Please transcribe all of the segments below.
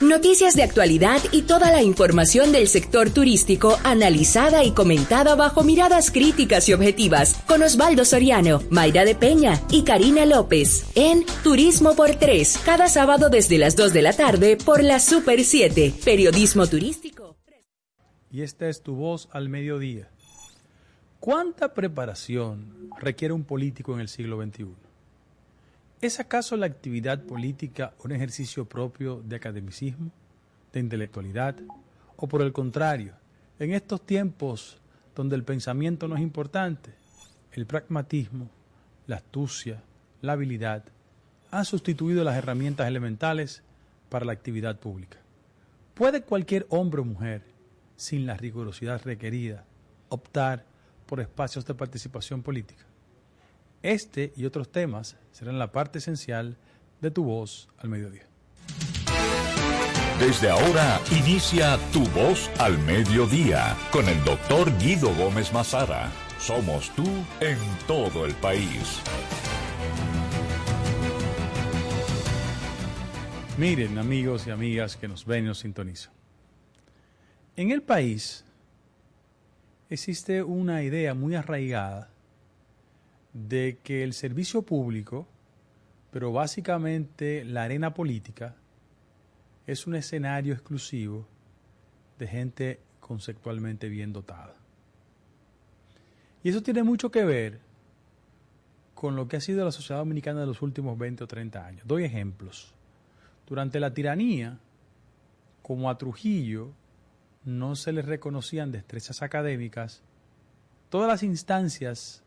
Noticias de actualidad y toda la información del sector turístico analizada y comentada bajo miradas críticas y objetivas con Osvaldo Soriano, Mayra de Peña y Karina López en Turismo por Tres, cada sábado desde las 2 de la tarde por la Super 7, Periodismo Turístico. Y esta es tu voz al mediodía. ¿Cuánta preparación requiere un político en el siglo XXI? ¿Es acaso la actividad política un ejercicio propio de academicismo, de intelectualidad? ¿O por el contrario, en estos tiempos donde el pensamiento no es importante, el pragmatismo, la astucia, la habilidad han sustituido las herramientas elementales para la actividad pública? ¿Puede cualquier hombre o mujer, sin la rigurosidad requerida, optar por espacios de participación política? Este y otros temas serán la parte esencial de tu voz al mediodía. Desde ahora inicia Tu Voz al Mediodía con el doctor Guido Gómez Mazara. Somos tú en todo el país. Miren, amigos y amigas que nos ven y nos sintonizan. En el país existe una idea muy arraigada de que el servicio público, pero básicamente la arena política, es un escenario exclusivo de gente conceptualmente bien dotada. Y eso tiene mucho que ver con lo que ha sido la sociedad dominicana de los últimos 20 o 30 años. Doy ejemplos. Durante la tiranía, como a Trujillo no se le reconocían destrezas académicas, todas las instancias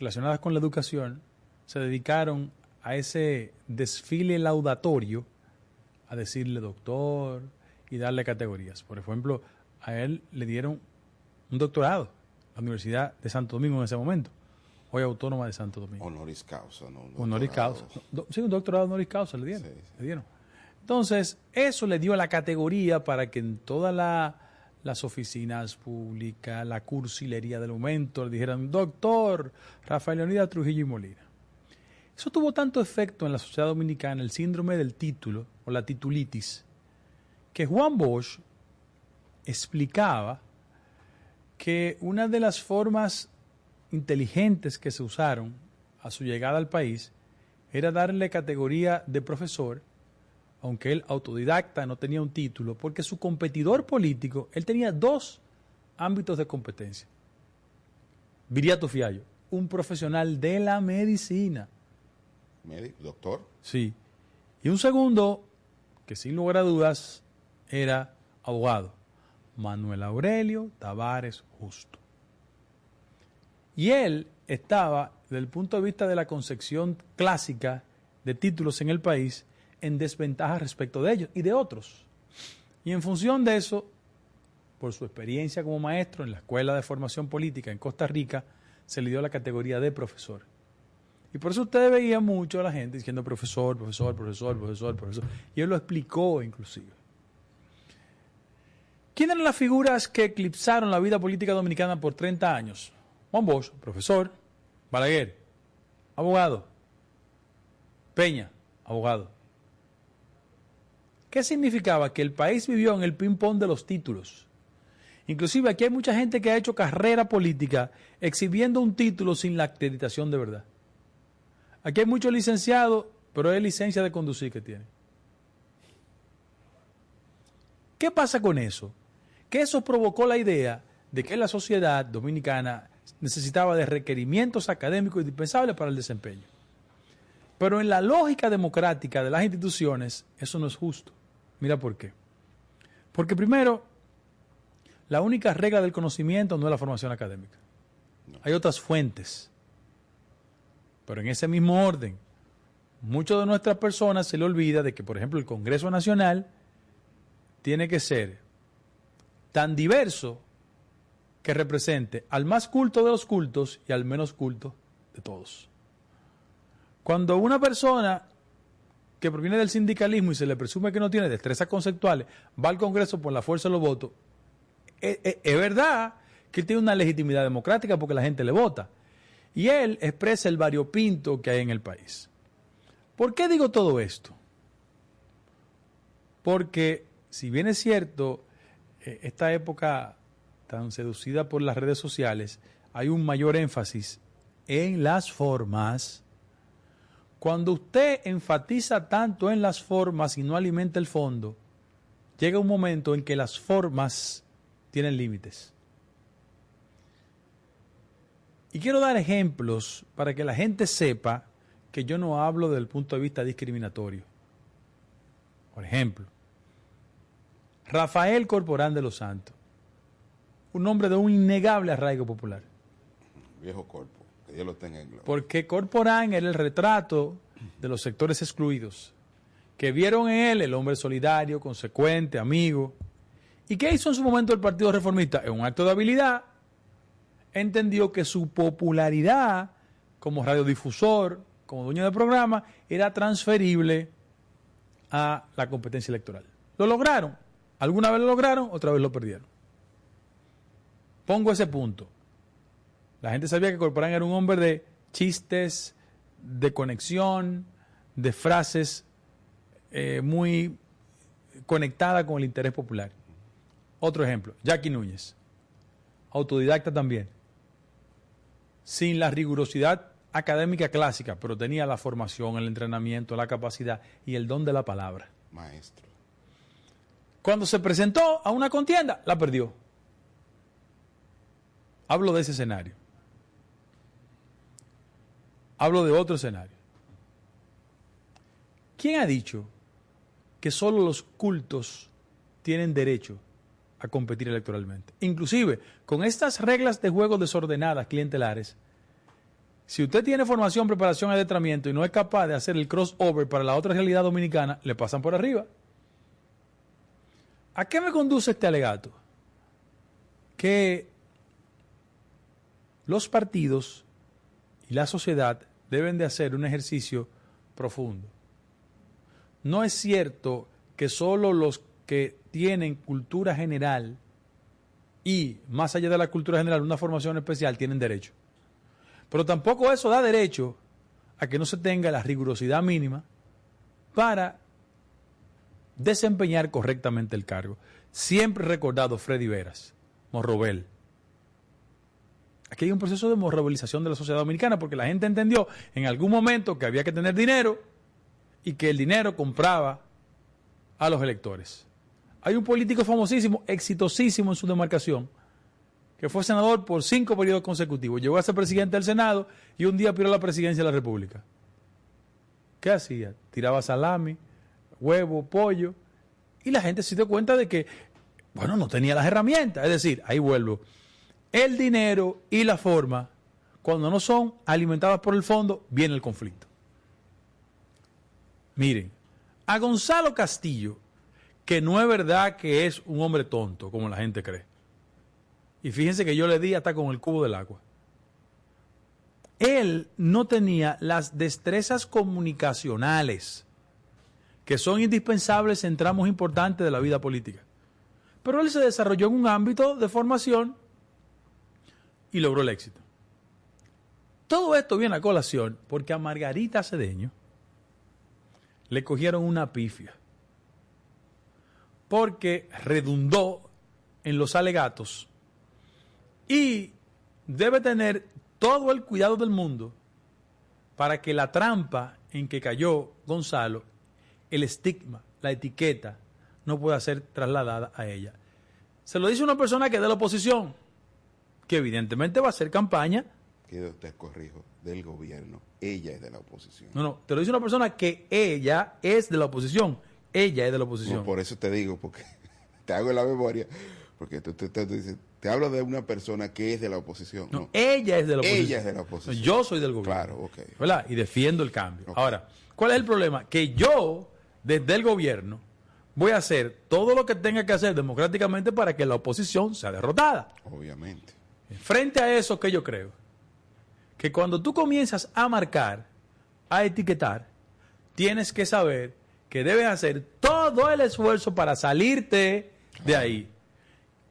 relacionadas con la educación se dedicaron a ese desfile laudatorio, a decirle doctor y darle categorías. Por ejemplo, a él le dieron un doctorado, la Universidad de Santo Domingo en ese momento, hoy autónoma de Santo Domingo. Honoris causa, ¿no? Honoris causa. Sí, un doctorado honoris causa le dieron. Le dieron. Entonces, eso le dio la categoría para que en toda la las oficinas públicas, la cursilería del momento, le dijeron, doctor Rafael Leonidas Trujillo y Molina. Eso tuvo tanto efecto en la sociedad dominicana, el síndrome del título o la titulitis, que Juan Bosch explicaba que una de las formas inteligentes que se usaron a su llegada al país era darle categoría de profesor aunque él autodidacta no tenía un título, porque su competidor político, él tenía dos ámbitos de competencia. Viriato Fiallo, un profesional de la medicina. ¿Médico? ¿Doctor? Sí. Y un segundo, que sin lugar a dudas era abogado, Manuel Aurelio Tavares Justo. Y él estaba, desde el punto de vista de la concepción clásica de títulos en el país, en desventaja respecto de ellos y de otros. Y en función de eso, por su experiencia como maestro en la Escuela de Formación Política en Costa Rica, se le dio la categoría de profesor. Y por eso usted veía mucho a la gente diciendo profesor, profesor, profesor, profesor, profesor. Y él lo explicó inclusive. ¿Quiénes eran las figuras que eclipsaron la vida política dominicana por 30 años? Juan Bosch, profesor. Balaguer, abogado. Peña, abogado. ¿Qué significaba? Que el país vivió en el ping-pong de los títulos. Inclusive aquí hay mucha gente que ha hecho carrera política exhibiendo un título sin la acreditación de verdad. Aquí hay muchos licenciados, pero es licencia de conducir que tienen. ¿Qué pasa con eso? Que eso provocó la idea de que la sociedad dominicana necesitaba de requerimientos académicos indispensables para el desempeño. Pero en la lógica democrática de las instituciones, eso no es justo. Mira por qué. Porque primero, la única regla del conocimiento no es la formación académica. Hay otras fuentes. Pero en ese mismo orden, muchas de nuestras personas se le olvida de que, por ejemplo, el Congreso Nacional tiene que ser tan diverso que represente al más culto de los cultos y al menos culto de todos. Cuando una persona que proviene del sindicalismo y se le presume que no tiene destrezas conceptuales, va al Congreso por la fuerza de los votos, es, verdad que él tiene una legitimidad democrática porque la gente le vota. Y él expresa el variopinto que hay en el país. ¿Por qué digo todo esto? Porque, si bien es cierto, eh, esta época tan seducida por las redes sociales, hay un mayor énfasis en las formas. Cuando usted enfatiza tanto en las formas y no alimenta el fondo, llega un momento en que las formas tienen límites. Y quiero dar ejemplos para que la gente sepa que yo no hablo desde el punto de vista discriminatorio. Por ejemplo, Rafael Corporán de los Santos, un hombre de un innegable arraigo popular. Viejo cuerpo, que Dios en gloria. Porque Corporán era el retrato de los sectores excluidos, que vieron en él el hombre solidario, consecuente, amigo. ¿Y qué hizo en su momento el Partido Reformista? En un acto de habilidad, entendió que su popularidad como radiodifusor, como dueño de programa, era transferible a la competencia electoral. Lo lograron. Alguna vez lo lograron, otra vez lo perdieron. Pongo ese punto. La gente sabía que Corporán era un hombre de chistes, de conexión, de frases eh, muy conectadas con el interés popular. Otro ejemplo, Jackie Núñez, autodidacta también, sin la rigurosidad académica clásica, pero tenía la formación, el entrenamiento, la capacidad y el don de la palabra. Maestro. Cuando se presentó a una contienda, la perdió. Hablo de ese escenario. Hablo de otro escenario. ¿Quién ha dicho que solo los cultos tienen derecho a competir electoralmente? Inclusive, con estas reglas de juego desordenadas, clientelares, si usted tiene formación, preparación, adentramiento y no es capaz de hacer el crossover para la otra realidad dominicana, le pasan por arriba. ¿A qué me conduce este alegato? Que los partidos y la sociedad deben de hacer un ejercicio profundo. No es cierto que solo los que tienen cultura general y más allá de la cultura general una formación especial tienen derecho. Pero tampoco eso da derecho a que no se tenga la rigurosidad mínima para desempeñar correctamente el cargo. Siempre recordado Freddy Veras, Morrobel. Aquí hay un proceso de morrobelización de la sociedad dominicana porque la gente entendió en algún momento que había que tener dinero y que el dinero compraba a los electores. Hay un político famosísimo, exitosísimo en su demarcación, que fue senador por cinco periodos consecutivos. Llegó a ser presidente del Senado y un día pidió la presidencia de la República. ¿Qué hacía? Tiraba salami, huevo, pollo, y la gente se dio cuenta de que, bueno, no tenía las herramientas. Es decir, ahí vuelvo. El dinero y la forma, cuando no son alimentadas por el fondo, viene el conflicto. Miren, a Gonzalo Castillo, que no es verdad que es un hombre tonto, como la gente cree. Y fíjense que yo le di hasta con el cubo del agua. Él no tenía las destrezas comunicacionales que son indispensables en tramos importantes de la vida política. Pero él se desarrolló en un ámbito de formación y logró el éxito. Todo esto viene a colación porque a Margarita Cedeño le cogieron una pifia. Porque redundó en los alegatos y debe tener todo el cuidado del mundo para que la trampa en que cayó Gonzalo, el estigma, la etiqueta, no pueda ser trasladada a ella. Se lo dice una persona que es de la oposición, que evidentemente va a hacer campaña. Que te corrijo, del gobierno. Ella es de la oposición. No, no, te lo dice una persona que ella es de la oposición. Ella es de la oposición. No, por eso te digo, porque te hago la memoria, porque tú, tú, tú dices, te hablo de una persona que es de la oposición. No, No, ella es de la oposición. ella es de la oposición. Yo soy del gobierno. Claro, ok. ¿Verdad? Y defiendo el cambio. Ahora, ¿cuál es el problema? Que yo, desde el gobierno, voy a hacer todo lo que tenga que hacer democráticamente para que la oposición sea derrotada. Obviamente. Frente a eso, que yo creo? Que cuando tú comienzas a marcar, a etiquetar, tienes que saber que debes hacer todo el esfuerzo para salirte de ahí.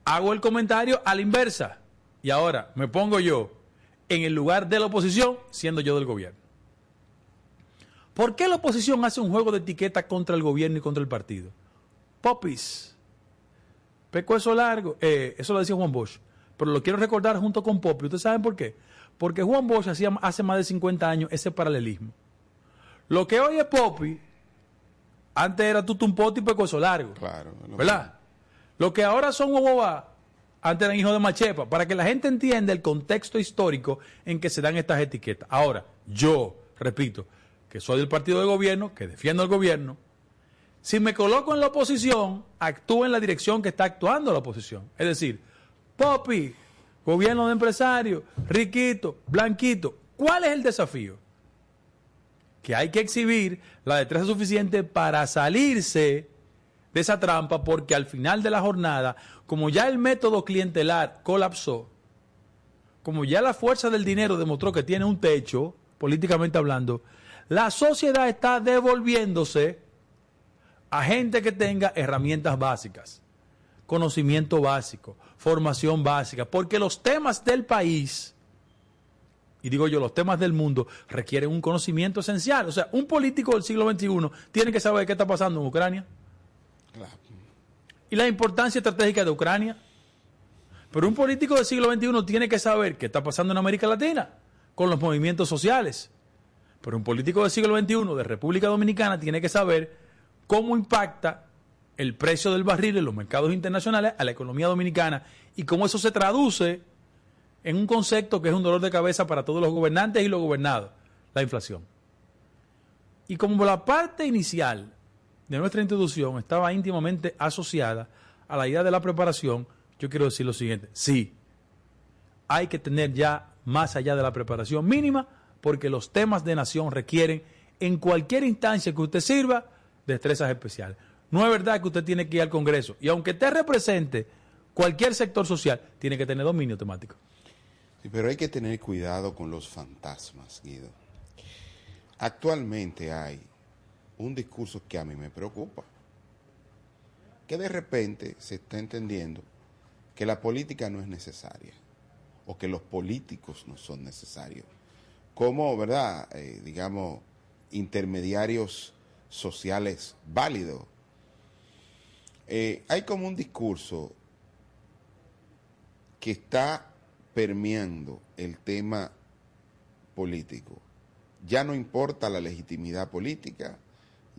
Hago el comentario a la inversa. Y ahora me pongo yo en el lugar de la oposición, siendo yo del gobierno. ¿Por qué la oposición hace un juego de etiqueta contra el gobierno y contra el partido? popis, pecueso largo, eh, eso lo decía Juan Bosch, pero lo quiero recordar junto con Popi. ¿Ustedes saben por qué? Porque Juan Bosch hacía hace más de 50 años ese paralelismo. Lo que hoy es Popi, antes era tutumpote y pecueso largo. Claro. ¿Verdad? Lo que ahora son Guaguabá, antes eran hijos de Machepa, para que la gente entienda el contexto histórico en que se dan estas etiquetas. Ahora, yo, repito, que soy del partido de gobierno, que defiendo el gobierno, si me coloco en la oposición, actúo en la dirección que está actuando la oposición. Es decir, Popi, gobierno de empresarios, riquito, blanquito. ¿Cuál es el desafío? Que hay que exhibir la destreza suficiente para salirse de esa trampa porque al final de la jornada, como ya el método clientelar colapsó, como ya la fuerza del dinero demostró que tiene un techo, políticamente hablando, la sociedad está devolviéndose a gente que tenga herramientas básicas, conocimiento básico, formación básica, porque los temas del país, y digo yo, los temas del mundo, requieren un conocimiento esencial. O sea, un político del siglo XXI tiene que saber qué está pasando en Ucrania y la importancia estratégica de Ucrania. Pero un político del siglo XXI tiene que saber qué está pasando en América Latina con los movimientos sociales. Pero un político del siglo XXI de República Dominicana tiene que saber cómo impacta el precio del barril en los mercados internacionales a la economía dominicana y cómo eso se traduce en un concepto que es un dolor de cabeza para todos los gobernantes y los gobernados, la inflación. Y como la parte inicial de nuestra introducción estaba íntimamente asociada a la idea de la preparación, yo quiero decir lo siguiente, sí, hay que tener ya más allá de la preparación mínima, porque los temas de nación requieren en cualquier instancia que usted sirva destrezas especiales. No es verdad que usted tiene que ir al Congreso y aunque usted represente cualquier sector social, tiene que tener dominio temático. Pero hay que tener cuidado con los fantasmas, Guido. Actualmente hay un discurso que a mí me preocupa. Que de repente se está entendiendo que la política no es necesaria o que los políticos no son necesarios. Como, ¿verdad? Eh, digamos, intermediarios sociales válidos. Eh, hay como un discurso que está permeando el tema político. Ya no importa la legitimidad política,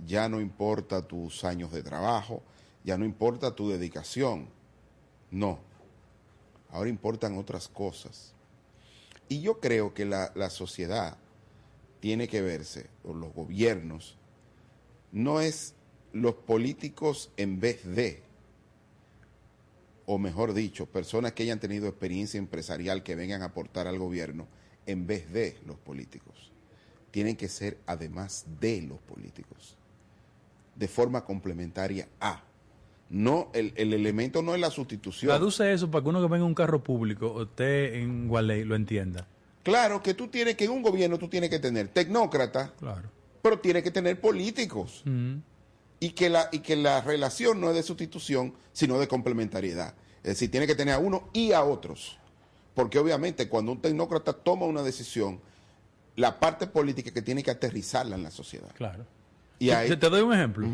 ya no importa tus años de trabajo, ya no importa tu dedicación. No, ahora importan otras cosas. Y yo creo que la, la sociedad tiene que verse, o los gobiernos, no es los políticos en vez de, o mejor dicho, personas que hayan tenido experiencia empresarial que vengan a aportar al gobierno en vez de los políticos. Tienen que ser además de los políticos de forma complementaria a. No, el, elemento no es la sustitución. Traduce eso para que uno que venga un carro público, usted en Gualey lo entienda. Claro, que tú tienes que en un gobierno tú tienes que tener tecnócratas, claro. pero tienes que tener políticos. Y, que la, y que la relación no es de sustitución, sino de complementariedad. Es decir, tiene que tener a uno y a otros. Porque obviamente cuando un tecnócrata toma una decisión, la parte política que tiene que aterrizarla en la sociedad. Claro. Te, doy un ejemplo.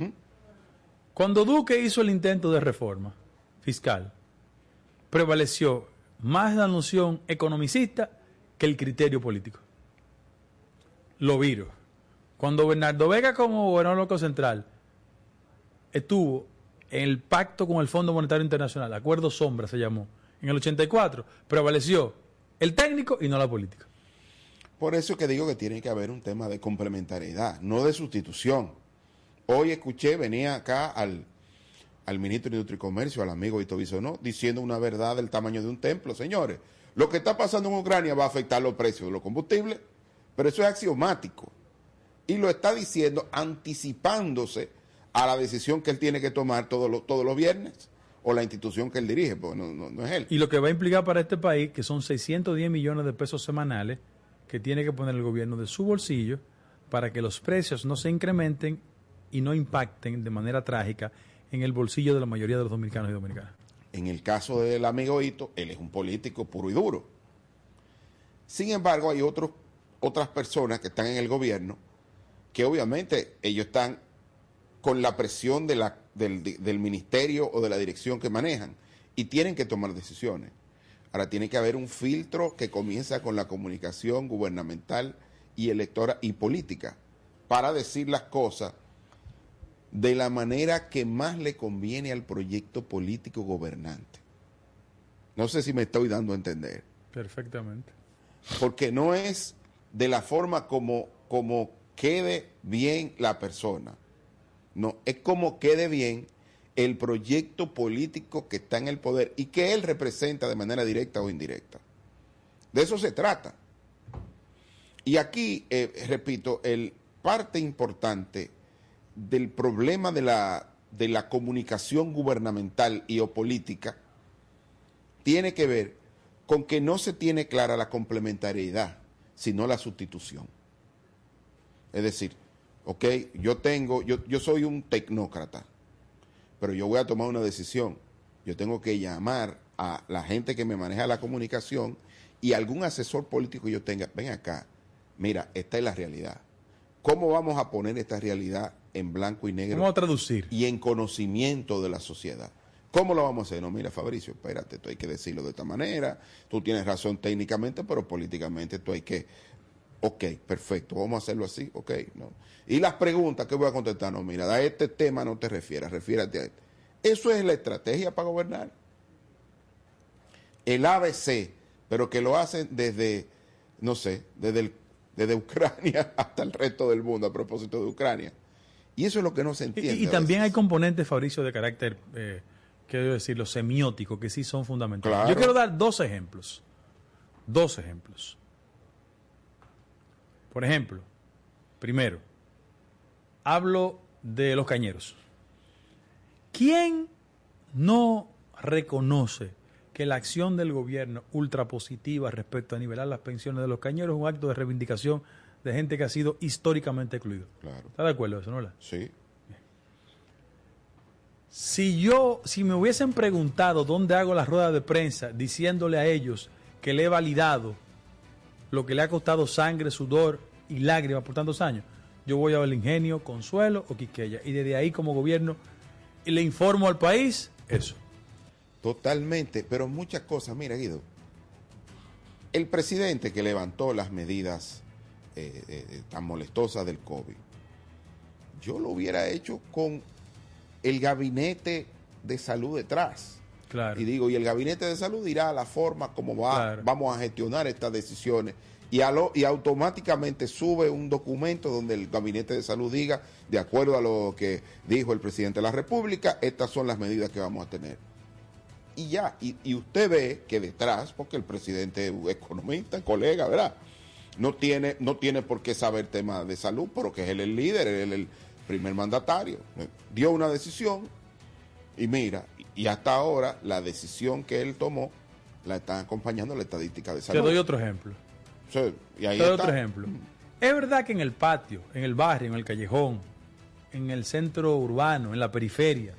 Cuando Duque hizo el intento de reforma fiscal, prevaleció más la noción economicista que el criterio político. Lo viro. Cuando Bernardo Vega como gobernador loco central estuvo en el pacto con el Fondo Monetario Internacional, Acuerdo Sombra se llamó, en el 84, prevaleció el técnico y no la política. Por eso que digo que tiene que haber un tema de complementariedad, no de sustitución. Hoy escuché, venía acá al, ministro de Industria y Comercio, al amigo Ito Bisonó, diciendo una verdad del tamaño de un templo. Señores, lo que está pasando en Ucrania va a afectar los precios de los combustibles, pero eso es axiomático. Y lo está diciendo anticipándose a la decisión que él tiene que tomar todos los, todos los viernes o la institución que él dirige, porque no, no, es él. Y lo que va a implicar para este país, que son 610 millones de pesos semanales, que tiene que poner el gobierno de su bolsillo para que los precios no se incrementen y no impacten de manera trágica en el bolsillo de la mayoría de los dominicanos y dominicanas. En el caso del amigo Hito, él es un político puro y duro. Sin embargo, hay otros, otras personas que están en el gobierno que obviamente ellos están con la presión de la, del, del ministerio o de la dirección que manejan y tienen que tomar decisiones. Ahora tiene que haber un filtro que comienza con la comunicación gubernamental y electoral y política para decir las cosas de la manera que más le conviene al proyecto político gobernante. No sé si me estoy dando a entender. Perfectamente. Porque no es de la forma como, como quede bien la persona. No, es como quede bien el proyecto político que está en el poder y que él representa de manera directa o indirecta. De eso se trata. Y aquí, eh, repito, el parte importante del problema de la, de la comunicación gubernamental y o política tiene que ver con que no se tiene clara la complementariedad, sino la sustitución. Es decir, ok, yo tengo, yo, yo soy un tecnócrata, pero yo voy a tomar una decisión. Yo tengo que llamar a la gente que me maneja la comunicación y algún asesor político yo tenga, ven acá, mira, esta es la realidad. ¿Cómo vamos a poner esta realidad en blanco y negro? ¿Cómo a traducir? Y en conocimiento de la sociedad. ¿Cómo lo vamos a hacer? No, mira, Fabricio, espérate, tú hay que decirlo de esta manera. Tú tienes razón técnicamente, pero políticamente tú hay que. Ok, perfecto, vamos a hacerlo así, ok. No. Y las preguntas que voy a contestar, no, mira, a este tema no te refieras, refiérate a este. Eso es la estrategia para gobernar. El ABC, pero que lo hacen desde, no sé, desde el desde Ucrania hasta el resto del mundo a propósito de Ucrania. Y eso es lo que no se entiende. Y, y también hay componentes, Fabricio, de carácter, eh, quiero decir, los semióticos, que sí son fundamentales. Claro. Yo quiero dar dos ejemplos. Dos ejemplos. Por ejemplo, primero, hablo de los cañeros. ¿Quién no reconoce que la acción del gobierno ultrapositiva respecto a nivelar las pensiones de los cañeros es un acto de reivindicación de gente que ha sido históricamente excluido? Claro. ¿Está de acuerdo eso, no? Sí. Si yo, si me hubiesen preguntado dónde hago las ruedas de prensa diciéndole a ellos que le he validado lo que le ha costado sangre, sudor y lágrimas por tantos años, yo voy a ver ingenio, Consuelo o Quiqueya. Y desde ahí como gobierno le informo al país eso. Totalmente, pero muchas cosas. Mira, Guido, el presidente que levantó las medidas eh, eh, tan molestosas del COVID, yo lo hubiera hecho con el gabinete de salud detrás. Claro. Y digo, y el gabinete de salud dirá la forma como va, Claro. vamos a gestionar estas decisiones. Y, a lo- y automáticamente sube un documento donde el gabinete de salud diga, de acuerdo a lo que dijo el presidente de la República, estas son las medidas que vamos a tener. Y ya, y, y usted ve que detrás, porque el presidente economista, colega, ¿verdad? No tiene, no tiene por qué saber temas de salud, pero que él es el líder, él es el primer mandatario. Dio una decisión y mira, y hasta ahora la decisión que él tomó la están acompañando la estadística de Te salud. doy otro ejemplo. Sí, y ahí Te doy está. otro ejemplo. Es verdad que en el patio, en el barrio, en el callejón, en el centro urbano, en la periferia,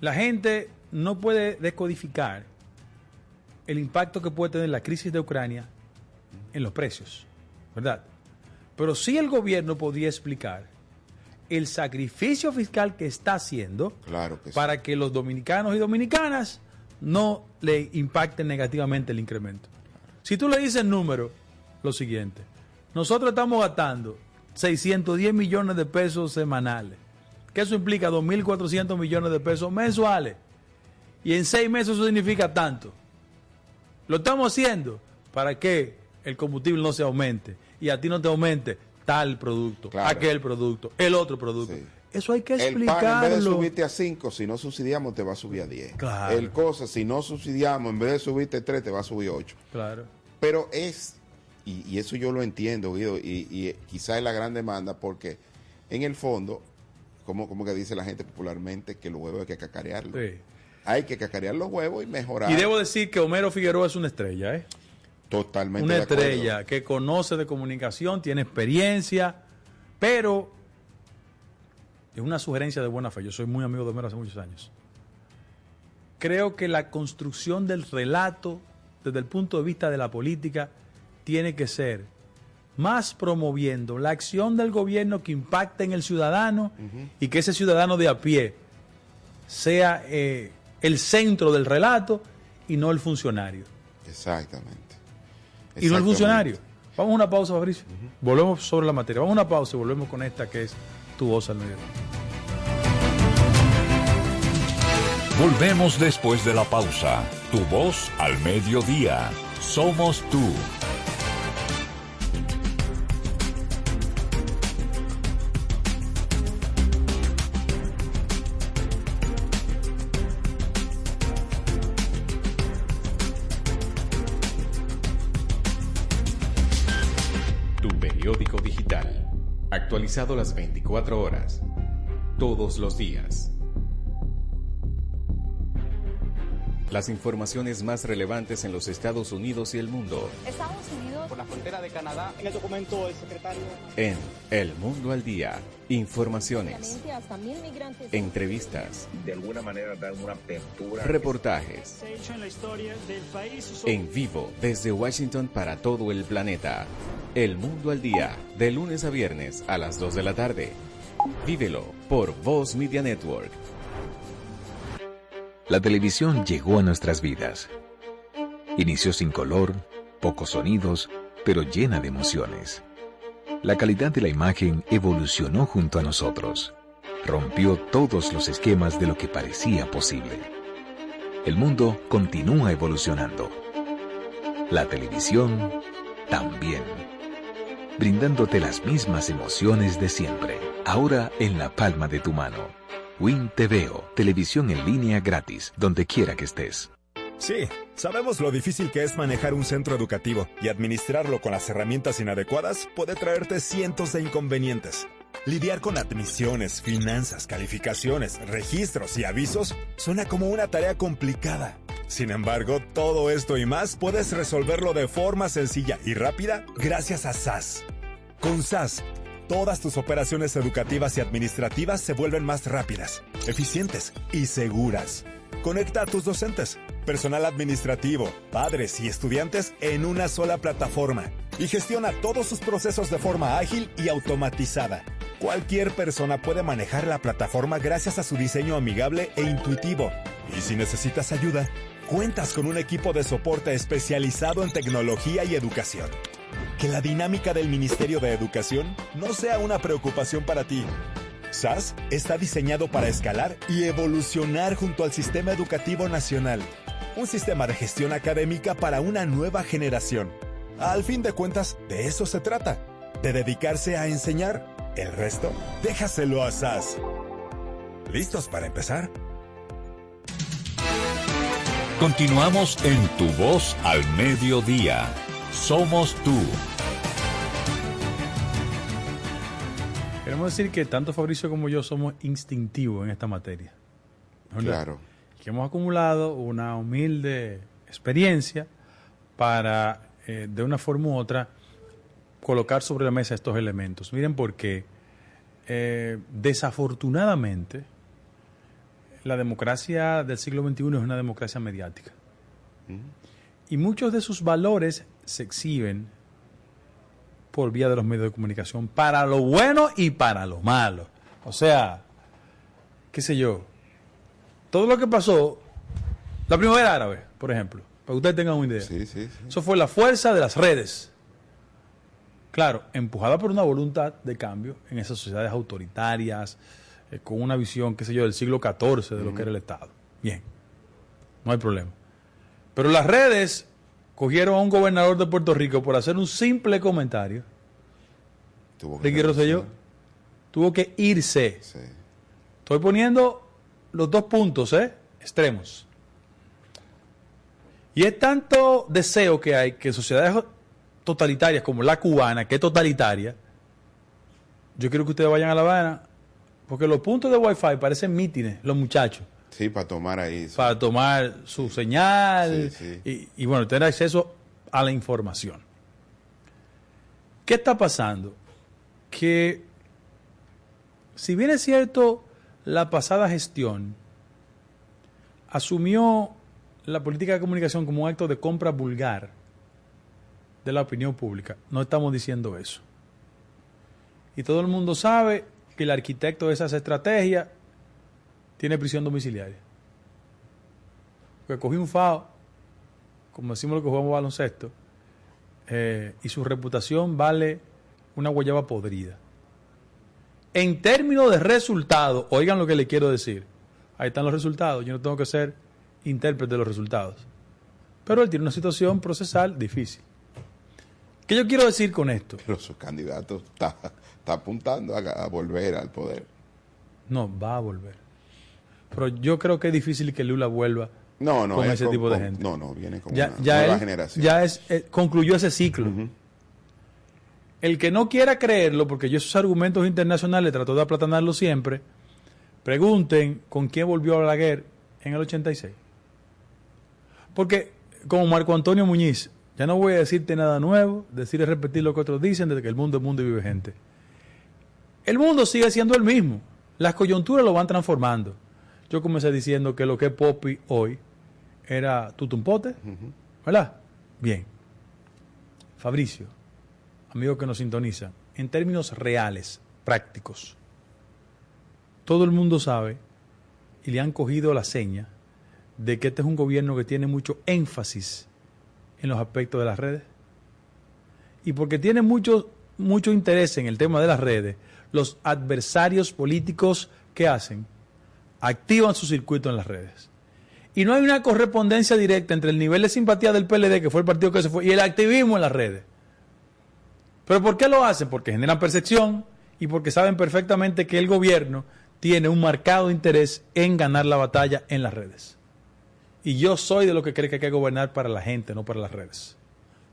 la gente no puede descodificar el impacto que puede tener la crisis de Ucrania en los precios, ¿verdad? Pero sí el gobierno podría explicar el sacrificio fiscal que está haciendo Claro que sí. para que los dominicanos y dominicanas no le impacten negativamente el incremento. Si tú le dices número, lo siguiente, nosotros estamos gastando 610 millones de pesos semanales, que eso implica 2.400 millones de pesos mensuales, y en seis meses eso significa tanto. Lo estamos haciendo para que el combustible no se aumente y a ti no te aumente tal producto, Claro. aquel producto, el otro producto. Sí. Eso hay que El pan, en vez de explicarlo. subirte a 5, si no subsidiamos, te va a subir a 10. Claro. El cosa, si no subsidiamos, en vez de subirte 3, te va a subir 8. Claro. Pero es, y, y eso yo lo entiendo, Guido, y, y quizá es la gran demanda, porque en el fondo, como, como que dice la gente popularmente, que los huevos hay que cacarearlos. Sí. Hay que cacarear los huevos y mejorar. Y debo decir que Homero Figueroa es una estrella, ¿eh? Totalmente Una de acuerdo. estrella que conoce de comunicación, tiene experiencia, pero es una sugerencia de buena fe. Yo soy muy amigo de Homero hace muchos años. Creo que la construcción del relato desde el punto de vista de la política tiene que ser más promoviendo la acción del gobierno que impacta en el ciudadano y que ese ciudadano de a pie sea eh, el centro del relato y no el funcionario. Exactamente. Y no el funcionario. Vamos a una pausa, Fabricio. Volvemos sobre la materia. Vamos a una pausa y volvemos con esta que es tu voz al medio. Volvemos después de la pausa. Tu voz al mediodía. Somos tú. Digital. Actualizado las 24 horas. Todos los días. Las informaciones más relevantes en los Estados Unidos y el mundo. Estados Unidos. Por la frontera de Canadá. En el documento del secretario. En El Mundo al Día. Informaciones. Hasta mil migrantes. Entrevistas. De alguna manera dar una apertura. Reportajes. Se ha hecho en la historia del país. En vivo desde Washington para todo el planeta. El Mundo al Día. De lunes a viernes a las 2 de la tarde. Vívelo por Voz Media Network. La televisión llegó a nuestras vidas. Inició sin color, pocos sonidos, pero llena de emociones. La calidad de la imagen evolucionó junto a nosotros. Rompió todos los esquemas de lo que parecía posible. El mundo continúa evolucionando. La televisión también. Brindándote las mismas emociones de siempre, ahora en la palma de tu mano. Win TVO, televisión en línea gratis, donde quiera que estés. Sí, sabemos lo difícil que es manejar un centro educativo y administrarlo con las herramientas inadecuadas puede traerte cientos de inconvenientes. Lidiar con admisiones, finanzas, calificaciones, registros y avisos suena como una tarea complicada. Sin embargo, todo esto y más puedes resolverlo de forma sencilla y rápida gracias a SAS. Con SAS, todas tus operaciones educativas y administrativas se vuelven más rápidas, eficientes y seguras. Conecta a tus docentes, personal administrativo, padres y estudiantes en una sola plataforma y gestiona todos sus procesos de forma ágil y automatizada. Cualquier persona puede manejar la plataforma gracias a su diseño amigable e intuitivo. Y si necesitas ayuda, cuentas con un equipo de soporte especializado en tecnología y educación. Que la dinámica del Ministerio de Educación no sea una preocupación para ti. SAS está diseñado para escalar y evolucionar junto al sistema educativo nacional. Un sistema de gestión académica para una nueva generación. Al fin de cuentas, de eso se trata. De dedicarse a enseñar. El resto, déjaselo a SAS. ¿Listos para empezar? Continuamos en Tu Voz al Mediodía. Somos tú. Queremos decir que tanto Fabricio como yo somos instintivos en esta materia. Claro. Que hemos acumulado una humilde experiencia para, eh, de una forma u otra, colocar sobre la mesa estos elementos. Miren por qué. Eh, desafortunadamente, la democracia del siglo XXI es una democracia mediática. Y muchos de sus valores se exhiben por vía de los medios de comunicación para lo bueno y para lo malo. O sea, qué sé yo, todo lo que pasó, la primavera árabe, por ejemplo, para que ustedes tengan una idea. Sí, sí, sí. Eso fue la fuerza de las redes. Claro, empujada por una voluntad de cambio en esas sociedades autoritarias, eh, con una visión, qué sé yo, del siglo XIV de lo que era el Estado. Bien, no hay problema. Pero las redes cogieron a un gobernador de Puerto Rico por hacer un simple comentario. Tuvo que Ricky Rosselló tuvo que irse. Sí. Estoy poniendo los dos puntos, ¿eh? Extremos. Y es tanto deseo que hay que sociedades totalitarias como la cubana, que es totalitaria, yo quiero que ustedes vayan a La Habana, porque los puntos de Wi-Fi parecen mítines, los muchachos, Sí, para tomar ahí. sí. para tomar su señal Sí, Y, y, bueno, tener acceso a la información. ¿Qué está pasando? Que, si bien es cierto, la pasada gestión asumió la política de comunicación como un acto de compra vulgar, de la opinión pública. No estamos diciendo eso. Y todo el mundo sabe que el arquitecto de esas estrategias tiene prisión domiciliaria. Porque cogió un FAO, como decimos lo que jugamos baloncesto, eh, y su reputación vale una guayaba podrida. En términos de resultados, oigan lo que le quiero decir. Ahí están los resultados. Yo no tengo que ser intérprete de los resultados. Pero él tiene una situación procesal difícil. ¿Qué yo quiero decir con esto? Pero su candidato está, está apuntando a, a, volver al poder. No, va a volver. Pero yo creo que es difícil que Lula vuelva no, no, con ese con, tipo de con, gente. No, no, viene con ya, una ya nueva él, generación. Ya es, eh, concluyó ese ciclo. Uh -huh. El que no quiera creerlo, porque yo esos argumentos internacionales trato de aplatanarlos siempre, pregunten con quién volvió Balaguer en el 86. Porque, como Marco Antonio Muñiz, ya no voy a decirte nada nuevo, decir y repetir lo que otros dicen desde que el mundo es mundo y vive gente. El mundo sigue siendo el mismo. Las coyunturas lo van transformando. Yo comencé diciendo que lo que es Poppy hoy era tutumpote, uh -huh. ¿verdad? Bien. Fabricio, amigo que nos sintoniza, en términos reales, prácticos, todo el mundo sabe y le han cogido la seña de que este es un gobierno que tiene mucho énfasis en los aspectos de las redes. Y porque tiene mucho, mucho interés en el tema de las redes, los adversarios políticos que hacen activan su circuito en las redes. Y no hay una correspondencia directa entre el nivel de simpatía del PLD, que fue el partido que se fue, y el activismo en las redes. ¿Pero por qué lo hacen? Porque generan percepción y porque saben perfectamente que el gobierno tiene un marcado interés en ganar la batalla en las redes. Y yo soy de lo que cree que hay que gobernar para la gente, no para las redes.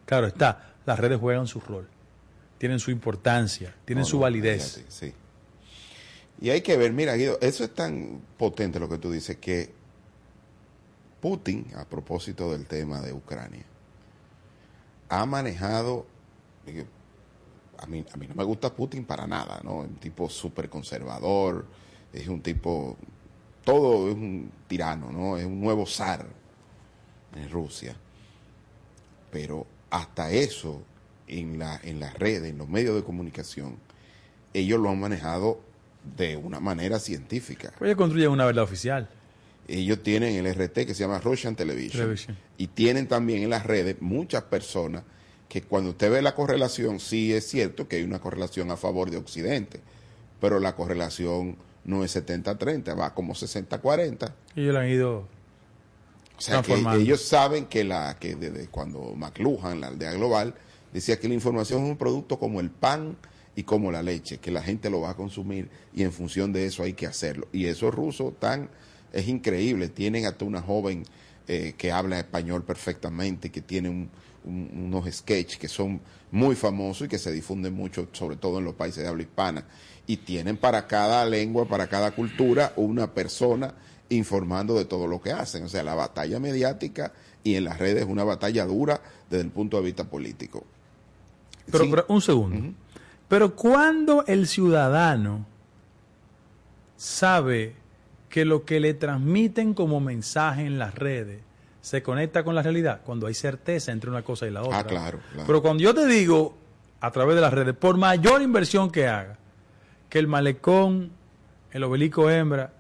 Claro está, las redes juegan su rol, tienen su importancia, tienen no, su validez. Sí. Y hay que ver, mira, Guido, eso es tan potente lo que tú dices que Putin, a propósito del tema de Ucrania, ha manejado, a mí, a mí no me gusta Putin para nada, ¿no? Un tipo súper conservador, es un tipo, todo es un tirano, ¿no? Es un nuevo zar en Rusia. Pero hasta eso, en, la, en las redes, en los medios de comunicación, ellos lo han manejado de una manera científica. Pues ellos construyen una verdad oficial. Ellos tienen el RT que se llama Russian Television, Television. Y tienen también en las redes muchas personas que cuando usted ve la correlación, sí es cierto que hay una correlación a favor de Occidente, pero la correlación no es 70-30, va como 60-40. Ellos la han ido o sea, que ellos saben que la que desde cuando McLuhan, la aldea global, decía que la información es un producto como el pan y como la leche, que la gente lo va a consumir y en función de eso hay que hacerlo. Y esos rusos tan es increíble, tienen hasta una joven eh, que habla español perfectamente, que tiene un, un, unos sketches que son muy famosos y que se difunden mucho, sobre todo en los países de habla hispana. Y tienen para cada lengua, para cada cultura, una persona informando de todo lo que hacen. O sea, la batalla mediática y en las redes es una batalla dura desde el punto de vista político. Pero, sí. pero un segundo. Uh -huh. Pero cuando el ciudadano sabe que lo que le transmiten como mensaje en las redes se conecta con la realidad, cuando hay certeza entre una cosa y la otra. Ah, claro, claro. Pero cuando yo te digo, a través de las redes, por mayor inversión que haga, que el malecón, el obelisco hembra,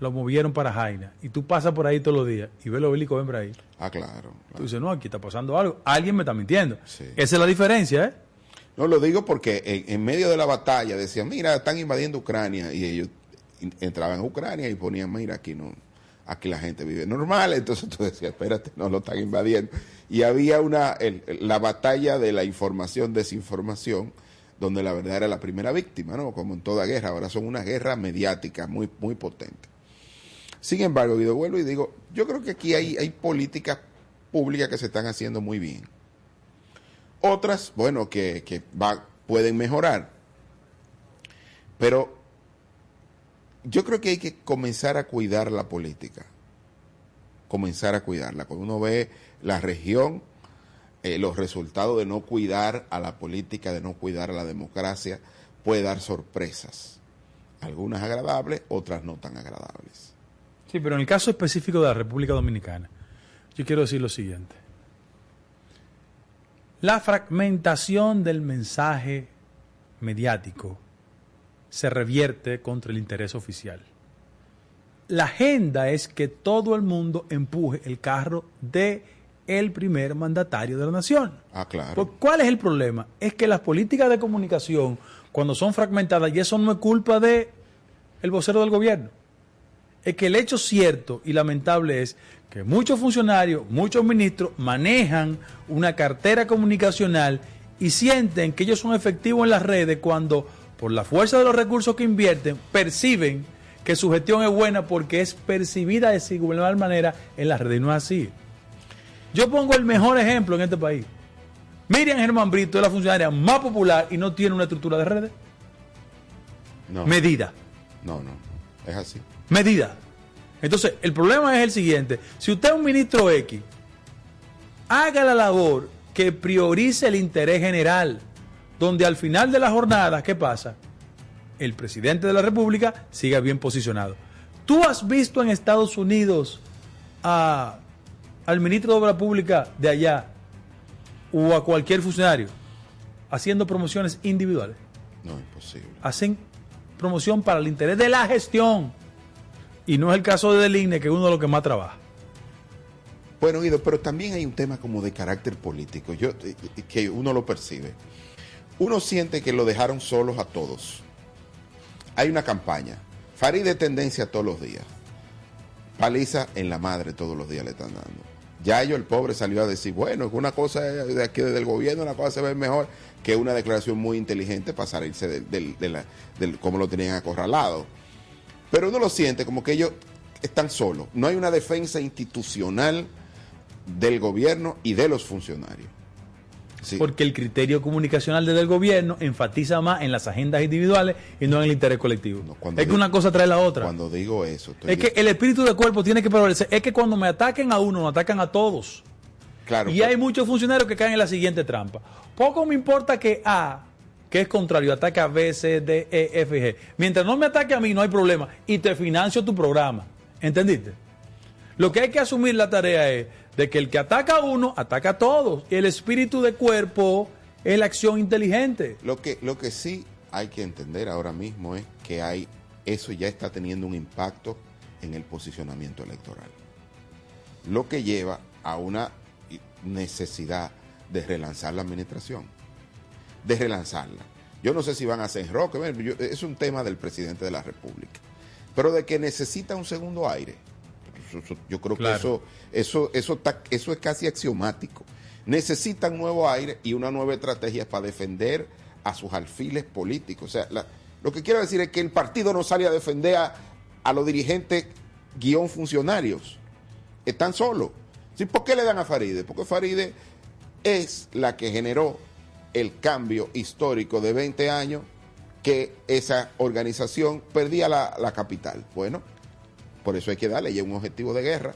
lo movieron para Jaina, y tú pasas por ahí todos los días y ves el obelisco hembra ahí. Ah, claro. claro. Tú dices, no, aquí está pasando algo. Alguien me está mintiendo. Sí. Esa es la diferencia, ¿eh? No, lo digo porque en, en, medio de la batalla decían, mira, están invadiendo Ucrania, y ellos entraban a Ucrania y ponían, mira, aquí no, aquí la gente vive normal, entonces tú decías, espérate, no lo están invadiendo. Y había una, el, la batalla de la información, desinformación, donde la verdad era la primera víctima, ¿no? Como en toda guerra, ahora son una guerra mediática muy, muy potente. Sin embargo, Guido, vuelvo y digo, yo creo que aquí hay, hay políticas públicas que se están haciendo muy bien. Otras, bueno, que, que va, pueden mejorar. Pero yo creo que hay que comenzar a cuidar la política. Comenzar a cuidarla. Cuando uno ve la región, eh, los resultados de no cuidar a la política, de no cuidar a la democracia, puede dar sorpresas. Algunas agradables, otras no tan agradables. Sí, pero en el caso específico de la República Dominicana, yo quiero decir lo siguiente. La fragmentación del mensaje mediático se revierte contra el interés oficial. La agenda es que todo el mundo empuje el carro de el primer mandatario de la nación. Ah, claro. Pues, ¿Cuál es el problema? Es que las políticas de comunicación, cuando son fragmentadas, y eso no es culpa de el vocero del gobierno, es que el hecho cierto y lamentable es que muchos funcionarios, muchos ministros manejan una cartera comunicacional y sienten que ellos son efectivos en las redes cuando, por la fuerza de los recursos que invierten, perciben que su gestión es buena porque es percibida de igual manera en las redes. Y no es así. Yo pongo el mejor ejemplo en este país. Miriam Germán Brito es la funcionaria más popular y no tiene una estructura de redes. No. Medida. No, no. Es así. Medida. Entonces, el problema es el siguiente. Si usted es un ministro X, haga la labor que priorice el interés general, donde al final de la jornada, ¿qué pasa? El presidente de la República siga bien posicionado. ¿Tú has visto en Estados Unidos a, al ministro de Obra Pública de allá o a cualquier funcionario haciendo promociones individuales? No, imposible. Hacen promoción para el interés de la gestión. Y no es el caso de Deligne, que es uno de los que más trabaja. Bueno, Guido, pero también hay un tema como de carácter político, yo, eh, que uno lo percibe. Uno siente que lo dejaron solos a todos. Hay una campaña. Farid de tendencia todos los días. Paliza en la madre todos los días le están dando. Ya ellos, el pobre, salió a decir, bueno, una cosa de aquí desde el gobierno, una cosa se ve mejor que una declaración muy inteligente para salirse del, del, de la, del cómo lo tenían acorralado. Pero uno lo siente como que ellos están solos. No hay una defensa institucional del gobierno y de los funcionarios. Sí. Porque el criterio comunicacional desde el gobierno enfatiza más en las agendas individuales y no en el interés colectivo. No, es que una cosa trae la otra. Cuando digo eso. Es que el espíritu de cuerpo tiene que prevalecer. Es que cuando me ataquen a uno, me atacan a todos. Claro, y pero... hay muchos funcionarios que caen en la siguiente trampa. Poco me importa que A, que es contrario, ataque a B, C, D, E, F, G. Mientras no me ataque a mí, no hay problema. Y te financio tu programa. ¿Entendiste? Lo que hay que asumir la tarea es de que el que ataca a uno, ataca a todos. Y el espíritu de cuerpo es la acción inteligente. Lo que, lo que sí hay que entender ahora mismo es que hay, eso ya está teniendo un impacto en el posicionamiento electoral. Lo que lleva a una necesidad de relanzar la administración. De relanzarla. Yo no sé si van a hacer rock, es un tema del presidente de la República. Pero de que necesita un segundo aire. Yo creo claro. que eso, eso, eso, eso es casi axiomático. Necesitan nuevo aire y una nueva estrategia para defender a sus alfiles políticos. O sea, la, lo que quiero decir es que el partido no sale a defender a, a los dirigentes guion funcionarios. Están solos. ¿Sí? ¿Por qué le dan a Faride? Porque Faride es la que generó el cambio histórico de 20 años que esa organización perdía la, la capital. Bueno, por eso hay que darle ya un objetivo de guerra.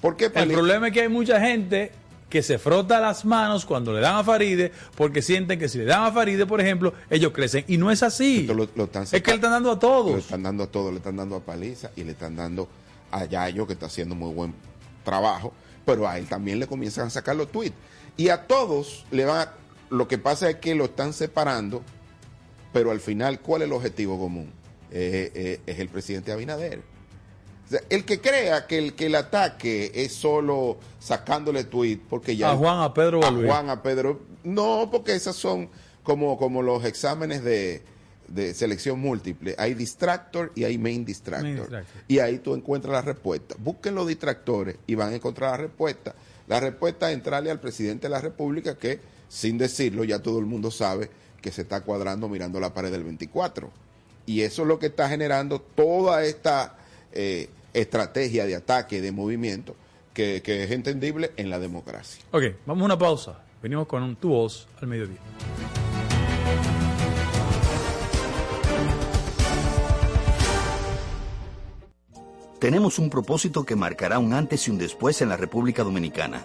¿Por qué El problema es que hay mucha gente que se frota las manos cuando le dan a Faride porque sienten que si le dan a Faride, por ejemplo, ellos crecen. Y no es así. Lo, lo están es que le están dando a todos. Le están dando a todos, le están dando a Paliza y le están dando a Yayo, que está haciendo muy buen trabajo, pero a él también le comienzan a sacar los tweets. Y a todos le van a, Lo que pasa es que lo están separando, pero al final, ¿cuál es el objetivo común? Eh, eh, es el presidente Abinader. O sea, el que crea que el que el ataque es solo sacándole tweet, porque ya. A Juan, a Pedro, a Juan, a Pedro. No, porque esas son como, como los exámenes de, de selección múltiple. Hay distractor y hay main distractor. main distractor. Y ahí tú encuentras la respuesta. Busquen los distractores y van a encontrar la respuesta. La respuesta es entrarle al presidente de la República que, sin decirlo, ya todo el mundo sabe que se está cuadrando mirando la pared del 24. Y eso es lo que está generando toda esta eh, estrategia de ataque, de movimiento, que, que, es entendible en la democracia. Ok, vamos a una pausa. Venimos con un tu voz al mediodía. Tenemos un propósito que marcará un antes y un después en la República Dominicana.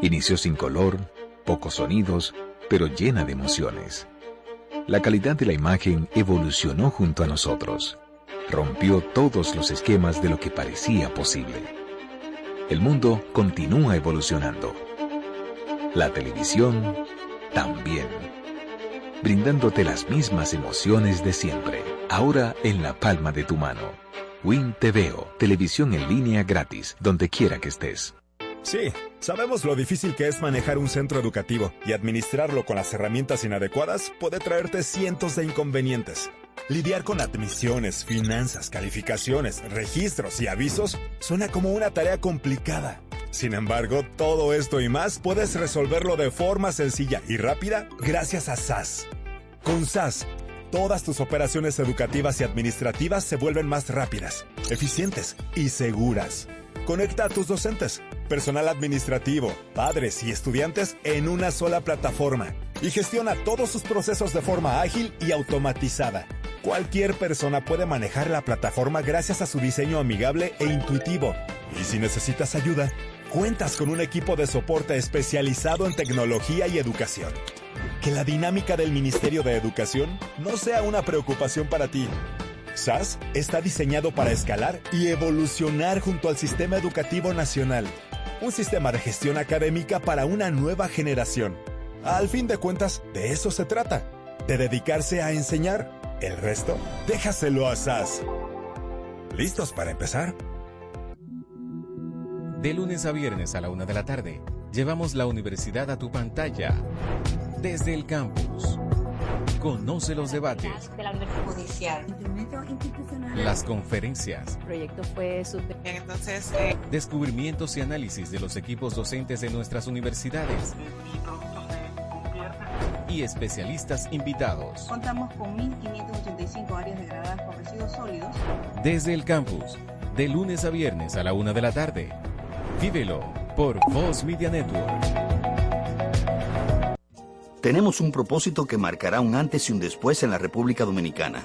Inició sin color, pocos sonidos, pero llena de emociones. La calidad de la imagen evolucionó junto a nosotros. Rompió todos los esquemas de lo que parecía posible. El mundo continúa evolucionando. La televisión también. Brindándote las mismas emociones de siempre, ahora en la palma de tu mano. Win TVO, televisión en línea gratis, donde quiera que estés. Sí, sabemos lo difícil que es manejar un centro educativo y administrarlo con las herramientas inadecuadas puede traerte cientos de inconvenientes. Lidiar con admisiones, finanzas, calificaciones, registros y avisos suena como una tarea complicada. Sin embargo, todo esto y más puedes resolverlo de forma sencilla y rápida gracias a SAS. Con SAS, todas tus operaciones educativas y administrativas se vuelven más rápidas, eficientes y seguras. Conecta a tus docentes, personal administrativo, padres y estudiantes en una sola plataforma y gestiona todos sus procesos de forma ágil y automatizada. Cualquier persona puede manejar la plataforma gracias a su diseño amigable e intuitivo. Y si necesitas ayuda, cuentas con un equipo de soporte especializado en tecnología y educación. Que la dinámica del Ministerio de Educación no sea una preocupación para ti. SAS está diseñado para escalar y evolucionar junto al sistema educativo nacional. Un sistema de gestión académica para una nueva generación. Al fin de cuentas, de eso se trata, de dedicarse a enseñar. El resto, déjaselo a SAS. ¿Listos para empezar? De lunes a viernes a la una de la tarde, llevamos la universidad a tu pantalla. Desde el campus. Conoce los debates. De la Universidad Las conferencias. El proyecto fue. Entonces. Eh... Descubrimientos y análisis de los equipos docentes de nuestras universidades. Y especialistas invitados. Contamos con 1.585 áreas degradadas por residuos sólidos. Desde el campus. De lunes a viernes a la una de la tarde. Vívelo por Voz Media Network. Tenemos un propósito que marcará un antes y un después en la República Dominicana.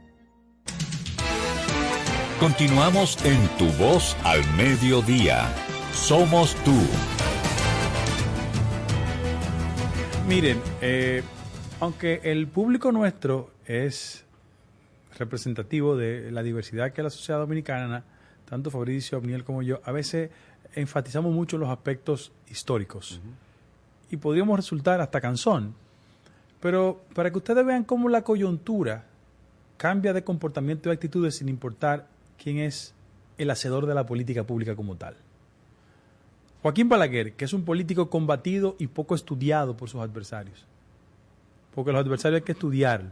Continuamos en Tu Voz al Mediodía. Somos tú. Miren, eh, aunque el público nuestro es representativo de la diversidad que es la sociedad dominicana, tanto Fabricio, Abniel como yo, a veces enfatizamos mucho los aspectos históricos. Uh -huh. Y podríamos resultar hasta cansón. Pero para que ustedes vean cómo la coyuntura cambia de comportamiento y actitudes sin importar quién es el hacedor de la política pública como tal. Joaquín Balaguer, que es un político combatido y poco estudiado por sus adversarios, porque los adversarios hay que estudiarlo.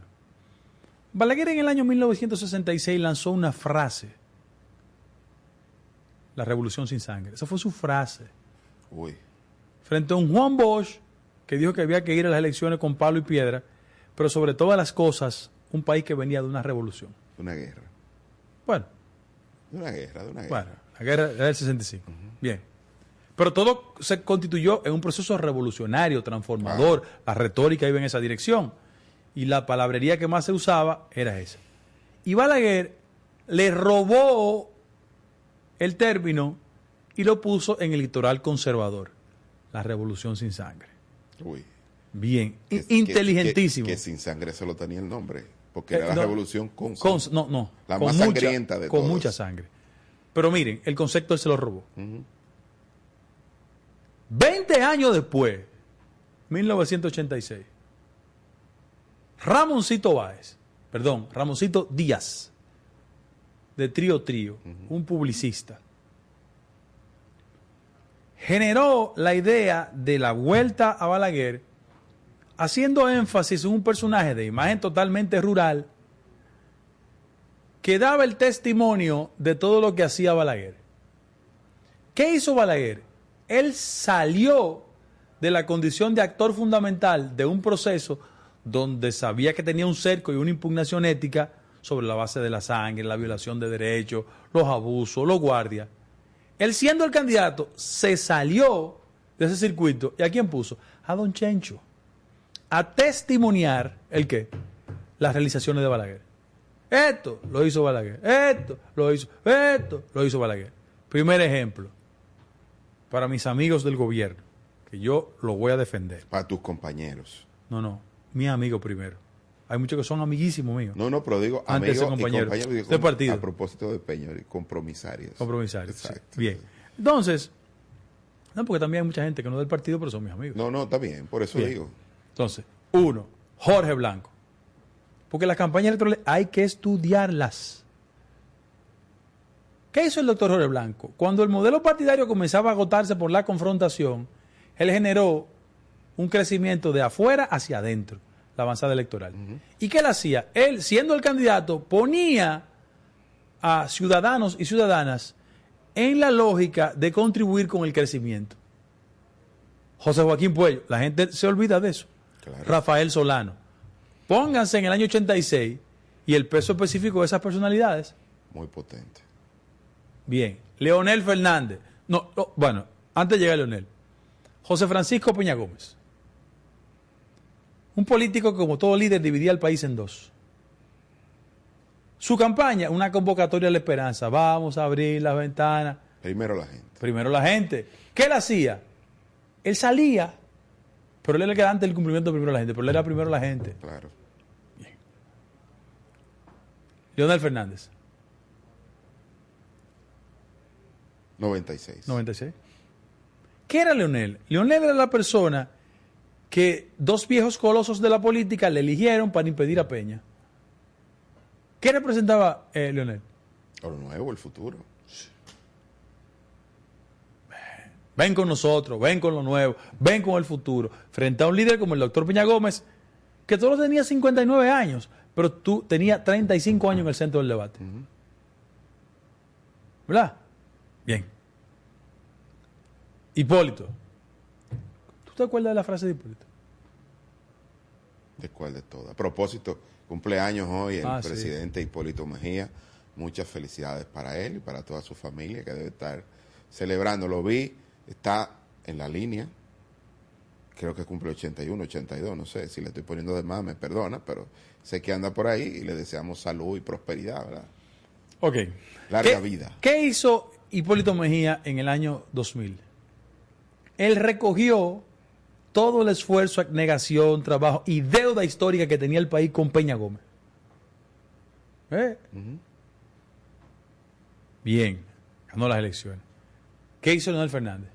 Balaguer en el año 1966 lanzó una frase, la revolución sin sangre, esa fue su frase. Uy. Frente a un Juan Bosch que dijo que había que ir a las elecciones con palo y piedra, pero sobre todas las cosas, un país que venía de una revolución. Una guerra. Bueno. De una guerra, de una guerra. Bueno, la guerra del 65. Uh -huh. Bien. Pero todo se constituyó en un proceso revolucionario, transformador. Ah. La retórica iba en esa dirección. Y la palabrería que más se usaba era esa. Y Balaguer le robó el término y lo puso en el litoral conservador. La revolución sin sangre. Uy. Bien. Que, Inteligentísimo. Que, que, sin sangre solo tenía el nombre. Porque era eh, la no, revolución con, con, No, no. La con más mucha, sangrienta de Con todas. mucha sangre. Pero miren, el concepto él se lo robó. Uh -huh. 20 años después, 1986, Ramoncito Báez, perdón, Ramoncito Díaz, de Trío Trío, uh -huh. un publicista, generó la idea de la vuelta a Balaguer, haciendo énfasis en un personaje de imagen totalmente rural que daba el testimonio de todo lo que hacía Balaguer. ¿Qué hizo Balaguer? Él salió de la condición de actor fundamental de un proceso donde sabía que tenía un cerco y una impugnación ética sobre la base de la sangre, la violación de derechos, los abusos, los guardias. Él siendo el candidato, se salió de ese circuito. ¿Y a quién puso? A don Chencho. A testimoniar el qué? Las realizaciones de Balaguer. Esto lo hizo Balaguer. Esto lo hizo. Esto lo hizo Balaguer. Primer ejemplo. Para mis amigos del gobierno, que yo lo voy a defender. Para tus compañeros. No, no. Mi amigo primero. Hay muchos que son amiguísimos míos. No, no, pero digo Antes de amigos y compañeros. compañeros De partido. a propósito de Peña, compromisarios. Compromisarios. sí. Exacto. Bien. Entonces, no, porque también hay mucha gente que no es del partido, pero son mis amigos. No, no, está bien, por eso Bien. digo. Entonces, uno, Jorge Blanco. Porque las campañas electorales hay que estudiarlas. ¿Qué hizo el doctor Jorge Blanco? Cuando el modelo partidario comenzaba a agotarse por la confrontación, él generó un crecimiento de afuera hacia adentro, la avanzada electoral. ¿Y qué él hacía? Él, siendo el candidato, ponía a ciudadanos y ciudadanas en la lógica de contribuir con el crecimiento. José Joaquín Puello, la gente se olvida de eso. Rafael Solano. Pónganse en el año 86 y el peso específico de esas personalidades. Muy potente. Bien. Leonel Fernández. No, no, bueno, antes de llegar a Leonel. José Francisco Peña Gómez. Un político que, como todo líder, dividía el país en dos. Su campaña, una convocatoria a la esperanza. Vamos a abrir las ventanas. Primero la gente. Primero la gente. ¿Qué él hacía? Él salía, pero él era el que antes del cumplimiento primero la gente, pero él era primero la gente. Claro. Leonel Fernández, 96. 96. ¿Qué era Leonel? Leonel era la persona que dos viejos colosos de la política le eligieron para impedir a Peña. ¿Qué representaba eh, Leonel? Lo nuevo, el futuro. Ven con nosotros, ven con lo nuevo, ven con el futuro. Frente a un líder como el doctor Peña Gómez, que solo tenía 59 años, pero tú tenías 35 años en el centro del debate. ¿Verdad? Bien. Hipólito. ¿Tú te acuerdas de la frase de Hipólito? ¿De cuál de todas? A propósito, cumpleaños hoy el Ah, sí. presidente Hipólito Mejía. Muchas felicidades para él y para toda su familia que debe estar celebrando. Lo vi, está en la línea. Creo que cumple 81, 82, no sé. Si le estoy poniendo de más, me perdona, pero sé que anda por ahí y le deseamos salud y prosperidad, ¿verdad? Ok. Larga ¿Qué- vida. ¿Qué hizo Hipólito Mejía en el año 2000? Él recogió todo el esfuerzo, abnegación, trabajo y deuda histórica que tenía el país con Peña Gómez. ¿Eh? Bien, ganó las elecciones. ¿Qué hizo Leonel Fernández?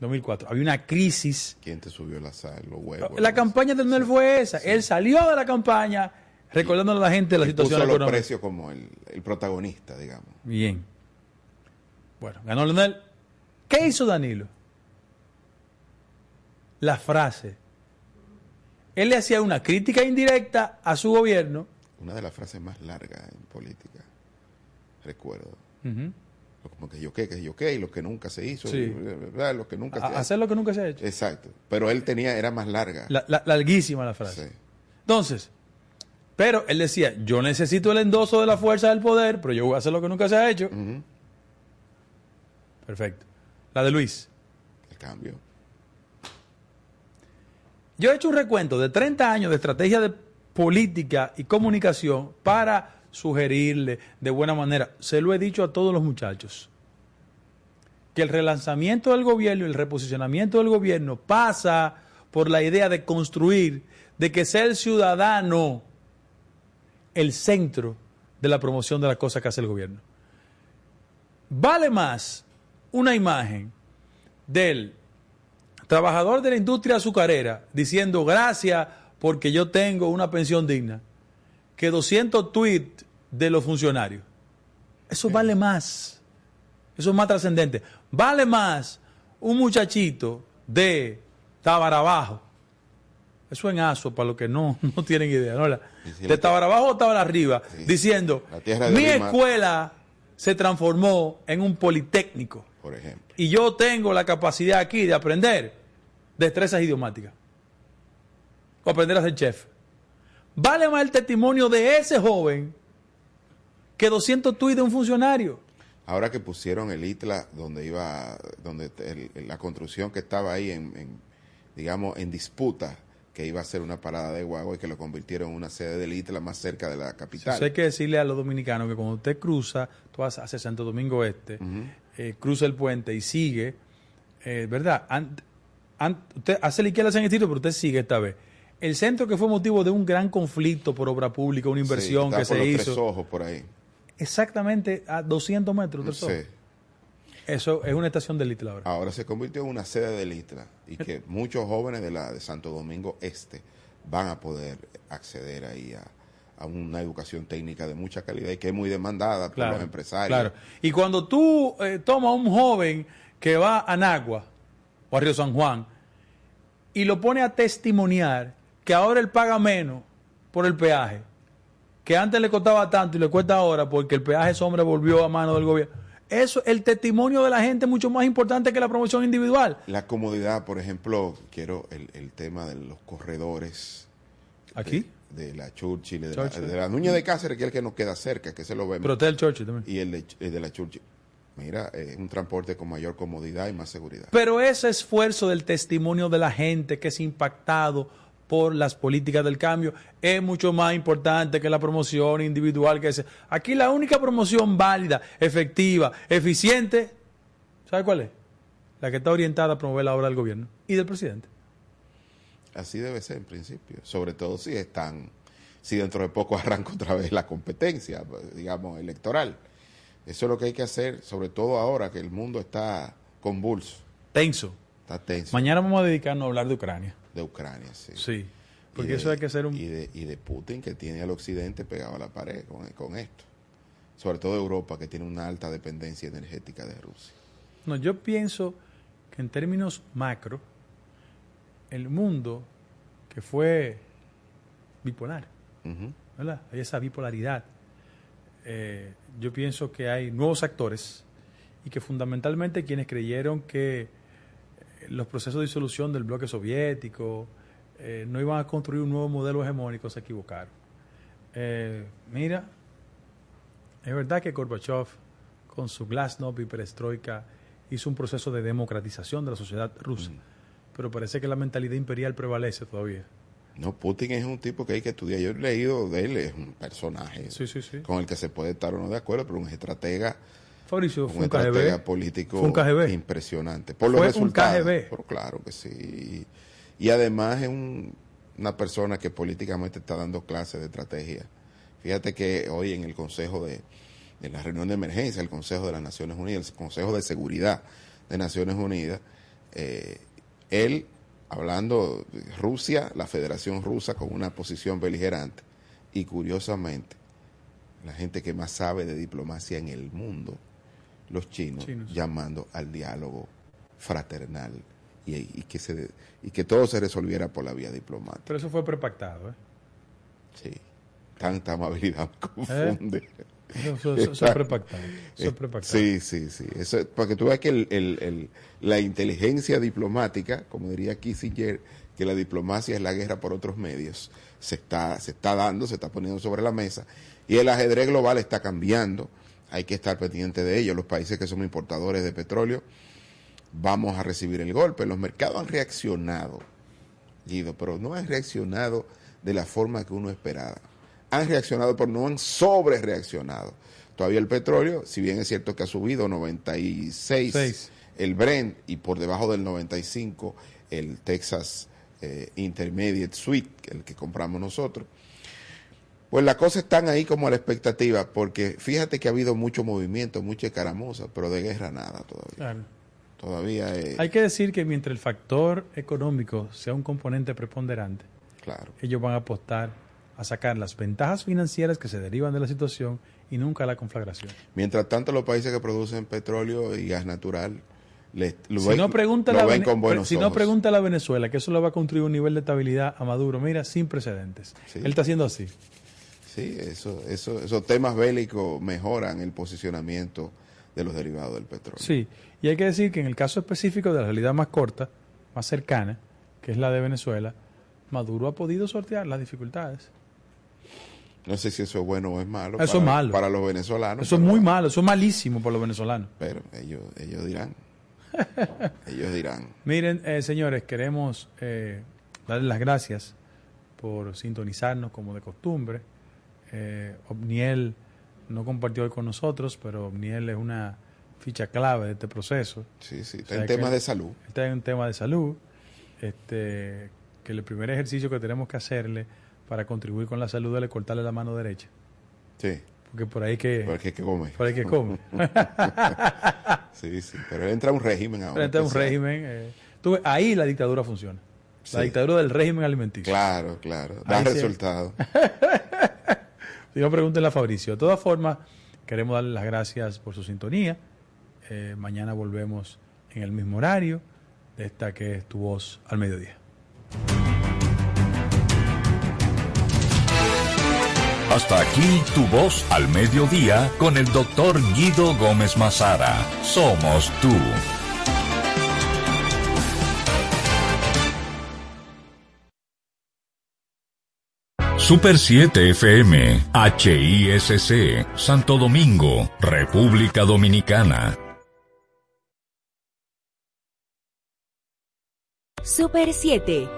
2004. Había una crisis. ¿Quién te subió la sal, los huevos? La campaña de Leonel fue esa. Él salió de la campaña recordándole a la gente la Y situación puso los económica. precios como el, el protagonista, digamos. Bien. Bueno, ganó Leonel. ¿Qué hizo Danilo? La frase. Él le hacía una crítica indirecta a su gobierno. Una de las frases más largas en política, recuerdo. Ujú. Como que yo qué, que yo qué, y lo que nunca se hizo, Sí. ¿verdad? lo que nunca A- se hacer lo que nunca se ha hecho. Exacto. Pero él tenía, era más larga. La- la- larguísima la frase. Sí. Entonces, pero él decía, yo necesito el endoso de la fuerza del poder, pero yo voy a hacer lo que nunca se ha hecho. Perfecto. La de Luis. El cambio. Yo he hecho un recuento de 30 años de estrategia de política y comunicación para sugerirle de buena manera, se lo he dicho a todos los muchachos, que el relanzamiento del gobierno y el reposicionamiento del gobierno pasa por la idea de construir, de que sea el ciudadano el centro de la promoción de las cosas que hace el gobierno. Vale más una imagen del trabajador de la industria azucarera diciendo gracias porque yo tengo una pensión digna que 200 tweets de los funcionarios. Eso vale más. Eso es más trascendente. Vale más un muchachito de Tabarabajo, eso en Aso, para los que no, no tienen idea, ¿no? La- de Tabarabajo o Tabara arriba, diciendo, mi Lima". escuela se transformó en un politécnico por ejemplo. y yo tengo la capacidad aquí de aprender destrezas idiomáticas o aprender a ser chef. Vale más el testimonio de ese joven que 200 tuits de un funcionario. Ahora que pusieron el ITLA donde iba, donde el- la construcción que estaba ahí en, en, digamos, en disputa, que iba a ser una parada de guagua y que lo convirtieron en una sede del ITLA más cerca de la capital. Eso hay que decirle a los dominicanos que cuando usted cruza, tú vas hacia Santo Domingo Este, eh, cruza el puente y sigue, eh, ¿verdad? Ant- ant- usted hace la izquierda en el pero usted sigue esta vez. El centro que fue motivo de un gran conflicto por obra pública, una inversión Sí, que por se los hizo. Tres ojos por ahí. Exactamente a 200 metros. Tres Sí. Ojos. Eso es una estación del Little ahora. Ahora se convirtió en una sede del ITLA y que muchos jóvenes de la de Santo Domingo Este van a poder acceder ahí a, a una educación técnica de mucha calidad y que es muy demandada por los empresarios. Claro. Y cuando tú eh, tomas a un joven que va a Nagua o a Río San Juan y lo pone a testimoniar que ahora él paga menos por el peaje, que antes le costaba tanto y le cuesta ahora porque el peaje sombra volvió a mano del gobierno. Eso, el testimonio de la gente es mucho más importante que la promoción individual. La comodidad, por ejemplo, quiero el, el tema de los corredores. ¿Aquí? De, de la Churchill, de, Churchill. La, de la Nuña de Cáceres, que es el que nos queda cerca, que se lo vemos. Pero está el Churchill también. Y el de, el de la Churchill. Mira, es un transporte con mayor comodidad y más seguridad. Pero ese esfuerzo del testimonio de la gente que es impactado por las políticas del cambio es mucho más importante que la promoción individual que es. Aquí la única promoción válida, efectiva, eficiente, ¿sabe cuál es? La que está orientada a promover la obra del gobierno y del presidente. Así debe ser en principio, sobre todo si están, si dentro de poco arranca otra vez la competencia, digamos, electoral. Eso es lo que hay que hacer, sobre todo ahora que el mundo está convulso. Tenso. Está tenso. Mañana vamos a dedicarnos a hablar de Ucrania. De Ucrania, sí. Sí. Porque de- eso hay que hacer un... Y de, y de Putin que tiene al occidente pegado a la pared con, con esto. Sobre todo Europa que tiene una alta dependencia energética de Rusia. No, yo pienso que en términos macro, el mundo que fue bipolar. ¿verdad? Hay esa bipolaridad. Eh, yo pienso que hay nuevos actores y que fundamentalmente quienes creyeron que los procesos de disolución del bloque soviético eh, no iban a construir un nuevo modelo hegemónico se equivocaron. Eh, mira, es verdad que Gorbachev, con su glasnost y perestroika, hizo un proceso de democratización de la sociedad rusa, pero parece que la mentalidad imperial prevalece todavía. No, Putin es un tipo que hay que estudiar. Yo he leído de él, es un personaje Sí, sí, sí. con el que se puede estar o no de acuerdo, pero un estratega, Fabricio, fue un un KGB. político Fue un KGB. impresionante. Por los Fue un resultados. KGB. Pero claro que sí. Y además es un- una persona que políticamente está dando clases de estrategia. Fíjate que hoy en el Consejo de, en la reunión de emergencia, el Consejo de las Naciones Unidas, el Consejo de Seguridad de Naciones Unidas, eh, él hablando de Rusia, la Federación Rusa con una posición beligerante y curiosamente la gente que más sabe de diplomacia en el mundo, los chinos, Chinos. llamando al diálogo fraternal y, y que se y que todo se resolviera por la vía diplomática. Pero eso fue prepactado, ¿eh? Sí. Tanta amabilidad me confunde. Eso, eso- eso- eso es prepactado. Eso es prepactado. Sí, sí, sí. Eso, porque tú ves que el- el- el- la inteligencia diplomática, como diría Kissinger, que la diplomacia es la guerra por otros medios, se está, se está dando, se está poniendo sobre la mesa. Y el ajedrez global está cambiando. Hay que estar pendiente de ello. Los países que somos importadores de petróleo, vamos a recibir el golpe. Los mercados han reaccionado, Guido, pero no han reaccionado de la forma que uno esperaba. Han reaccionado, pero no han sobre reaccionado. Todavía el petróleo, si bien es cierto que ha subido 96 Seis. el Brent y por debajo del 95 el Texas eh, Intermediate Suite, el que compramos nosotros, pues las cosas están ahí como a la expectativa, porque fíjate que ha habido mucho movimiento, mucha escaramuza, pero de guerra nada todavía. Claro. Todavía es... Hay que decir que mientras el factor económico sea un componente preponderante, Claro. ellos van a apostar a sacar las ventajas financieras que se derivan de la situación y nunca la conflagración. Mientras tanto, los países que producen petróleo y gas natural lo Si ven- no, pregunta lo la ven con buenos si no pregunta a Venezuela, que eso le va a construir un nivel de estabilidad a Maduro, mira, sin precedentes. Sí. Él está haciendo así. Sí, eso, eso, esos temas bélicos mejoran el posicionamiento de los derivados del petróleo. Sí, y hay que decir que en el caso específico de la realidad más corta, más cercana, que es la de Venezuela, Maduro ha podido sortear las dificultades. No sé si eso es bueno o es malo. Eso para, es malo. Para los venezolanos. Eso es muy malo, eso es malísimo por los venezolanos. Pero ellos, ellos dirán. ellos dirán. Miren, eh, señores, queremos eh, darles las gracias por sintonizarnos como de costumbre. Eh, Obniel no compartió hoy con nosotros, pero Obniel es una ficha clave de este proceso. Sí, sí, O está sea en temas de salud. Está en un tema de salud. Este, que el primer ejercicio que tenemos que hacerle para contribuir con la salud es le cortarle la mano derecha. Sí. Porque por ahí que, Porque hay que come. por ahí que come. sí, sí. Pero él entra a un régimen ahora. Frente a un régimen. eh, tú ahí la dictadura funciona. La Sí. dictadura del régimen alimenticio. Claro, claro. Da Ahí no, pregúntenle a Fabricio. De todas formas, queremos darle las gracias por su sintonía. Eh, mañana volvemos en el mismo horario de esta que es tu voz al mediodía. Hasta aquí tu voz al mediodía con el doctor Guido Gómez Mazara. Somos tú. Super 7 FM, HISC, Santo Domingo, República Dominicana. Super 7.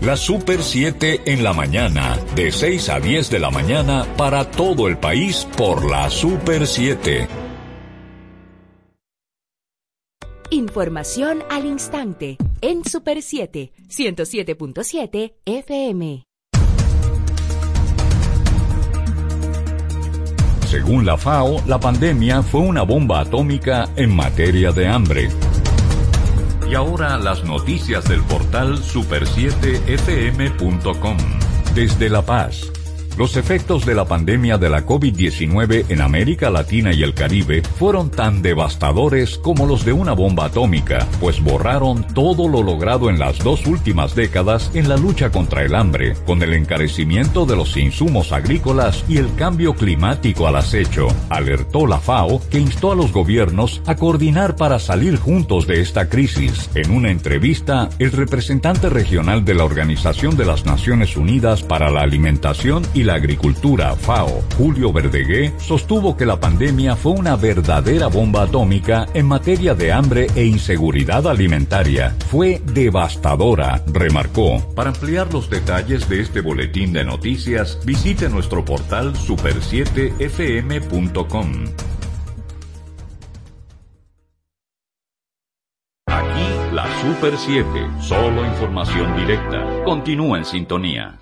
La Super 7 en la mañana, de 6 a 10 de la mañana para todo el país por la Super 7. Información al instante en Super 7, 107.7 FM. Según la FAO, la pandemia fue una bomba atómica en materia de hambre. Y ahora las noticias del portal super7fm.com. Desde La Paz. Los efectos de la pandemia de la COVID-19 en América Latina y el Caribe fueron tan devastadores como los de una bomba atómica, pues borraron todo lo logrado en las dos últimas décadas en la lucha contra el hambre, con el encarecimiento de los insumos agrícolas y el cambio climático al acecho. Alertó la FAO que instó a los gobiernos a coordinar para salir juntos de esta crisis. En una entrevista, el representante regional de la Organización de las Naciones Unidas para la Alimentación y la Agricultura, FAO, Julio Verdegué, sostuvo que la pandemia fue una verdadera bomba atómica en materia de hambre e inseguridad alimentaria. Fue devastadora, remarcó. Para ampliar los detalles de este boletín de noticias, visite nuestro portal super7fm.com. Aquí la Super 7, solo información directa. Continúa en sintonía.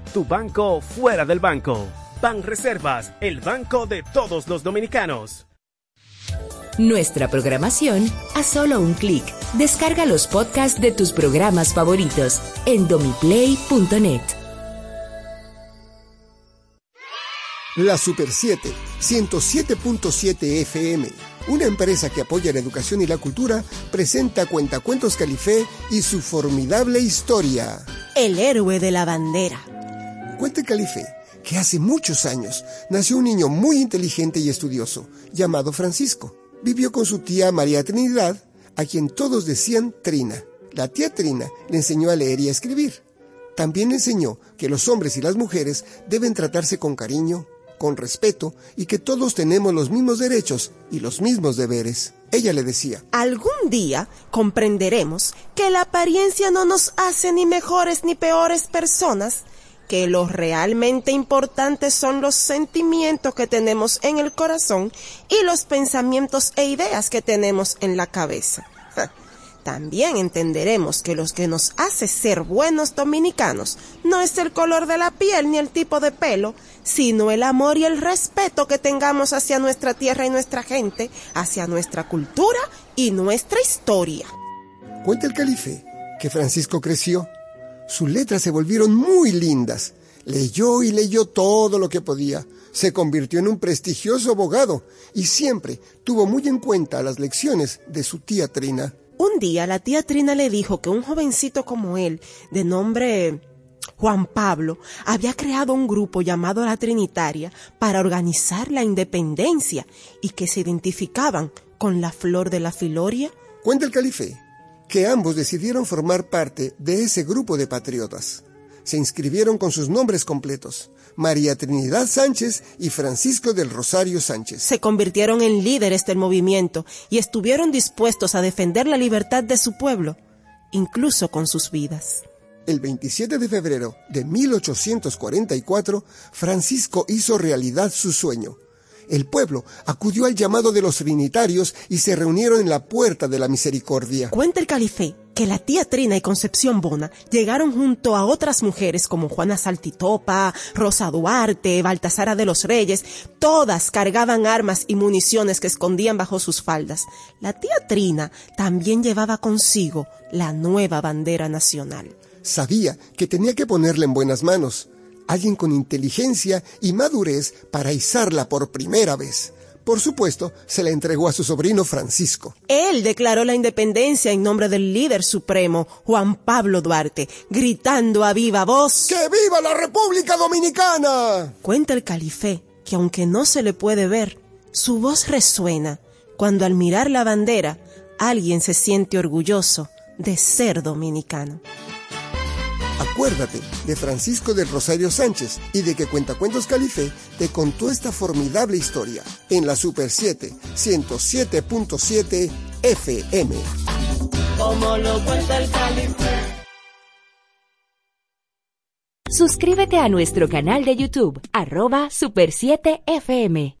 Tu banco fuera del banco. Ban Reservas, el banco de todos los dominicanos. Nuestra programación a solo un clic. Descarga los podcasts de tus programas favoritos en domiplay.net. La Super 7, 107.7 FM, una empresa que apoya la educación y la cultura, presenta Cuentacuentos Califé y su formidable historia. El héroe de la bandera. Cuenta Califé que hace muchos años nació un niño muy inteligente y estudioso, llamado Francisco. Vivió con su tía María Trinidad, a quien todos decían Trina. La tía Trina le enseñó a leer y a escribir. También le enseñó que los hombres y las mujeres deben tratarse con cariño, con respeto y que todos tenemos los mismos derechos y los mismos deberes. Ella le decía, Algún día comprenderemos que la apariencia no nos hace ni mejores ni peores personas, que lo realmente importante son los sentimientos que tenemos en el corazón y los pensamientos e ideas que tenemos en la cabeza. También entenderemos que lo que nos hace ser buenos dominicanos no es el color de la piel ni el tipo de pelo, sino el amor y el respeto que tengamos hacia nuestra tierra y nuestra gente, hacia nuestra cultura y nuestra historia. Cuenta el calife que Francisco creció sus letras se volvieron muy lindas. Leyó y leyó todo lo que podía. Se convirtió en un prestigioso abogado y siempre tuvo muy en cuenta las lecciones de su tía Trina. Un día la tía Trina le dijo que un jovencito como él, de nombre Juan Pablo, había creado un grupo llamado La Trinitaria para organizar la independencia y que se identificaban con la flor de la filoria. Cuenta el calife que ambos decidieron formar parte de ese grupo de patriotas. Se inscribieron con sus nombres completos, María Trinidad Sánchez y Francisco del Rosario Sánchez. Se convirtieron en líderes del movimiento y estuvieron dispuestos a defender la libertad de su pueblo, incluso con sus vidas. El 27 de febrero de 1844, Francisco hizo realidad su sueño el pueblo acudió al llamado de los trinitarios y se reunieron en la puerta de la misericordia. Cuenta el calife que la tía Trina y Concepción Bona llegaron junto a otras mujeres como Juana Saltitopa, Rosa Duarte, Baltasara de los Reyes, todas cargaban armas y municiones que escondían bajo sus faldas. La tía Trina también llevaba consigo la nueva bandera nacional. Sabía que tenía que ponerla en buenas manos alguien con inteligencia y madurez para izarla por primera vez. Por supuesto, se la entregó a su sobrino Francisco. Él declaró la independencia en nombre del líder supremo, Juan Pablo Duarte, gritando a viva voz ¡Que viva la República Dominicana! Cuenta el calife que aunque no se le puede ver, su voz resuena cuando al mirar la bandera alguien se siente orgulloso de ser dominicano. Acuérdate de Francisco del Rosario Sánchez y de que Cuentacuentos Calife te contó esta formidable historia en la Super 7 107.7 FM. Como lo cuenta el Calife. Suscríbete a nuestro canal de YouTube, arroba Super 7 FM.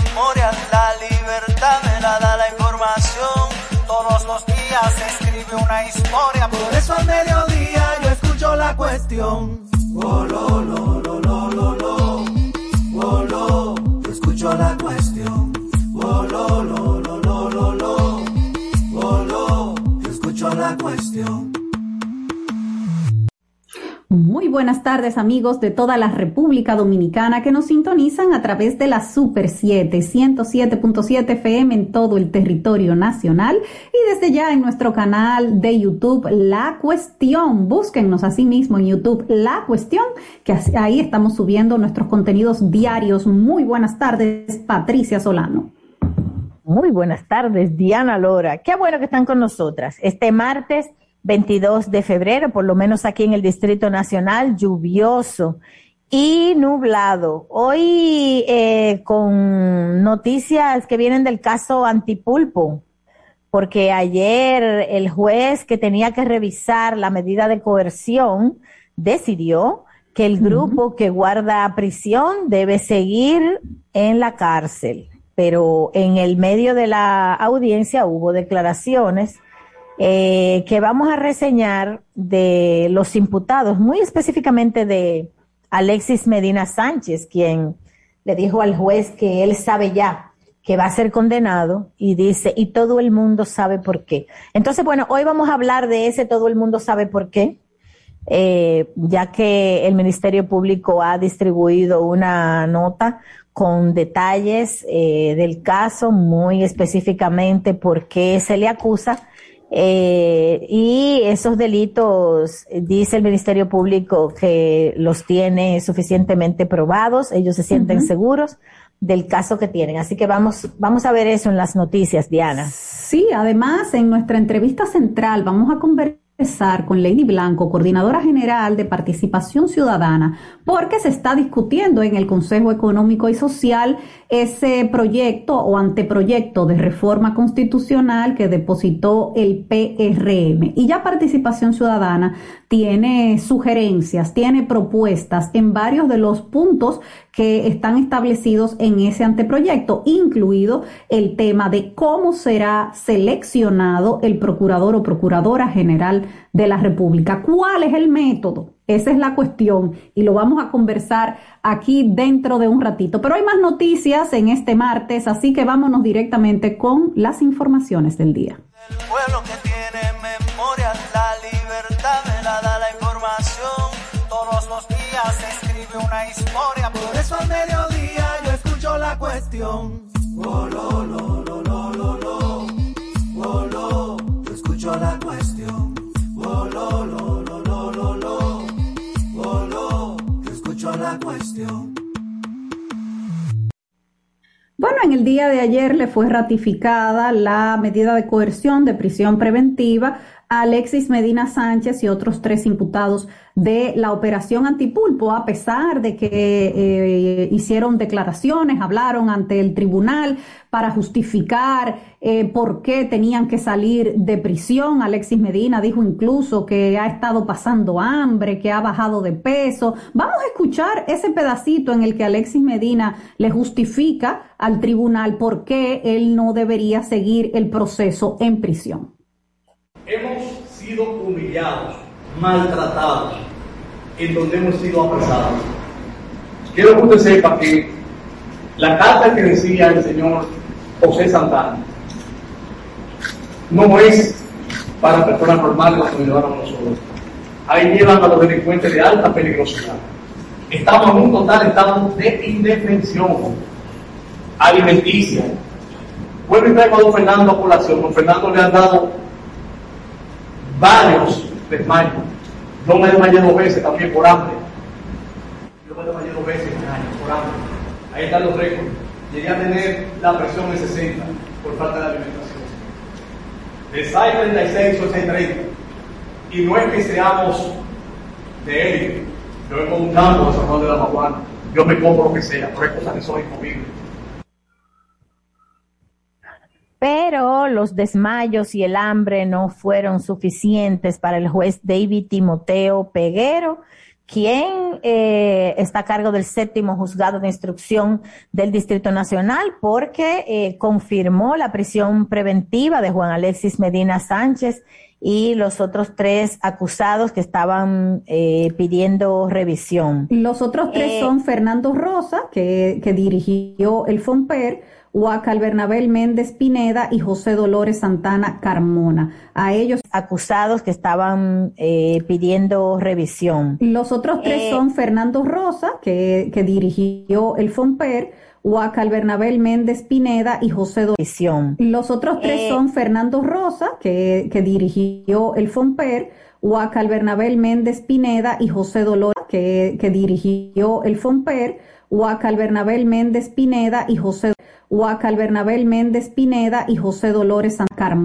una historia. Por eso al mediodía yo escucho la cuestión. Oh, lo, lo, lo. Muy buenas tardes amigos de toda la República Dominicana que nos sintonizan a través de la Super 7, 107.7 FM en todo el territorio nacional y desde ya en nuestro canal de YouTube La Cuestión. Búsquennos así mismo en YouTube La Cuestión, que ahí estamos subiendo nuestros contenidos diarios. Muy buenas tardes, Patricia Solano. Muy buenas tardes, Diana Lora. Qué bueno que están con nosotras. Este martes 22 de febrero, por lo menos aquí en el Distrito Nacional, lluvioso y nublado. Hoy eh, con noticias que vienen del caso Antipulpo, porque ayer el juez que tenía que revisar la medida de coerción decidió que el grupo que guarda prisión debe seguir en la cárcel. Pero en el medio de la audiencia hubo declaraciones eh, que vamos a reseñar de los imputados, muy específicamente de Alexis Medina Sánchez, quien le dijo al juez que él sabe ya que va a ser condenado y dice, y todo el mundo sabe por qué. Entonces, bueno, hoy vamos a hablar de ese todo el mundo sabe por qué, eh, ya que el Ministerio Público ha distribuido una nota con detalles eh, del caso, muy específicamente por qué se le acusa eh, y esos delitos, dice el Ministerio Público que los tiene suficientemente probados, ellos se sienten seguros del caso que tienen. Así que vamos, vamos a ver eso en las noticias, Diana. Sí, además en nuestra entrevista central vamos a conversar con Lady Blanco, coordinadora general de participación ciudadana, porque se está discutiendo en el Consejo Económico y Social ese proyecto o anteproyecto de reforma constitucional que depositó el PRM. Y ya participación ciudadana tiene sugerencias, tiene propuestas en varios de los puntos que están establecidos en ese anteproyecto, incluido el tema de cómo será seleccionado el procurador o procuradora general de la República. ¿Cuál es el método? Esa es la cuestión y lo vamos a conversar aquí dentro de un ratito. Pero hay más noticias en este martes, así que vámonos directamente con las informaciones del día. El pueblo que tiene historia, por eso al mediodía yo escucho la cuestión. Oh, lo, lo, lo, lo, lo, lo. Oh, lo, yo escucho la cuestión. Oh, lo, lo, lo, lo, lo, lo. Oh, lo, yo escucho la cuestión. Bueno, en el día de ayer le fue ratificada la medida de coerción de prisión preventiva Alexis Medina Sánchez y otros tres imputados de la operación antipulpo, a pesar de que eh, hicieron declaraciones, hablaron ante el tribunal para justificar eh, por qué tenían que salir de prisión. Alexis Medina dijo incluso que ha estado pasando hambre, que ha bajado de peso. Vamos a escuchar ese pedacito en el que Alexis Medina le justifica al tribunal por qué él no debería seguir el proceso en prisión. Sido humillados maltratados, en donde hemos sido apresados. Quiero que usted sepa que la carta que decía el señor José Santana no es para personas normales como llevaron nosotros. Ahí llevan a los delincuentes de alta peligrosidad. Estamos en un total estado de indefensión alimenticia. Vuelvo y traigo a don Fernando a colación. Don Fernando le han dado varios desmayo. Yo me desmayé dos veces también por hambre. Yo me desmayé dos veces en año por hambre. Ahí están los récords. Llegué a tener la presión de 60 por falta de alimentación. De 636 o 630. Y no es que seamos de élite. Yo vengo un campo de San Juan de la Maguana. Yo me compro lo que sea, pero hay cosas que son incomibles. Pero los desmayos y el hambre no fueron suficientes para el juez David Timoteo Peguero, quien eh, está a cargo del séptimo juzgado de instrucción del Distrito Nacional, porque eh, confirmó la prisión preventiva de Juan Alexis Medina Sánchez y los otros tres acusados que estaban eh, pidiendo revisión. Los otros tres Eh, son Fernando Rosa, que, que dirigió el FOMPER, Huacal Bernabel Méndez Pineda y José Dolores Santana Carmona. A ellos acusados que estaban eh, pidiendo revisión. Los otros tres Eh, son Fernando Rosa, que, que dirigió el FOMPER, Huacal Bernabel Méndez Pineda y José Dolores. Los otros tres Eh, son Fernando Rosa, que, que dirigió el FOMPER, Huacal Bernabel Méndez Pineda y José Dolores, que, que dirigió el FOMPER, Huacal Bernabel Méndez Pineda y José Méndez Pineda y José Dolores San Carmona.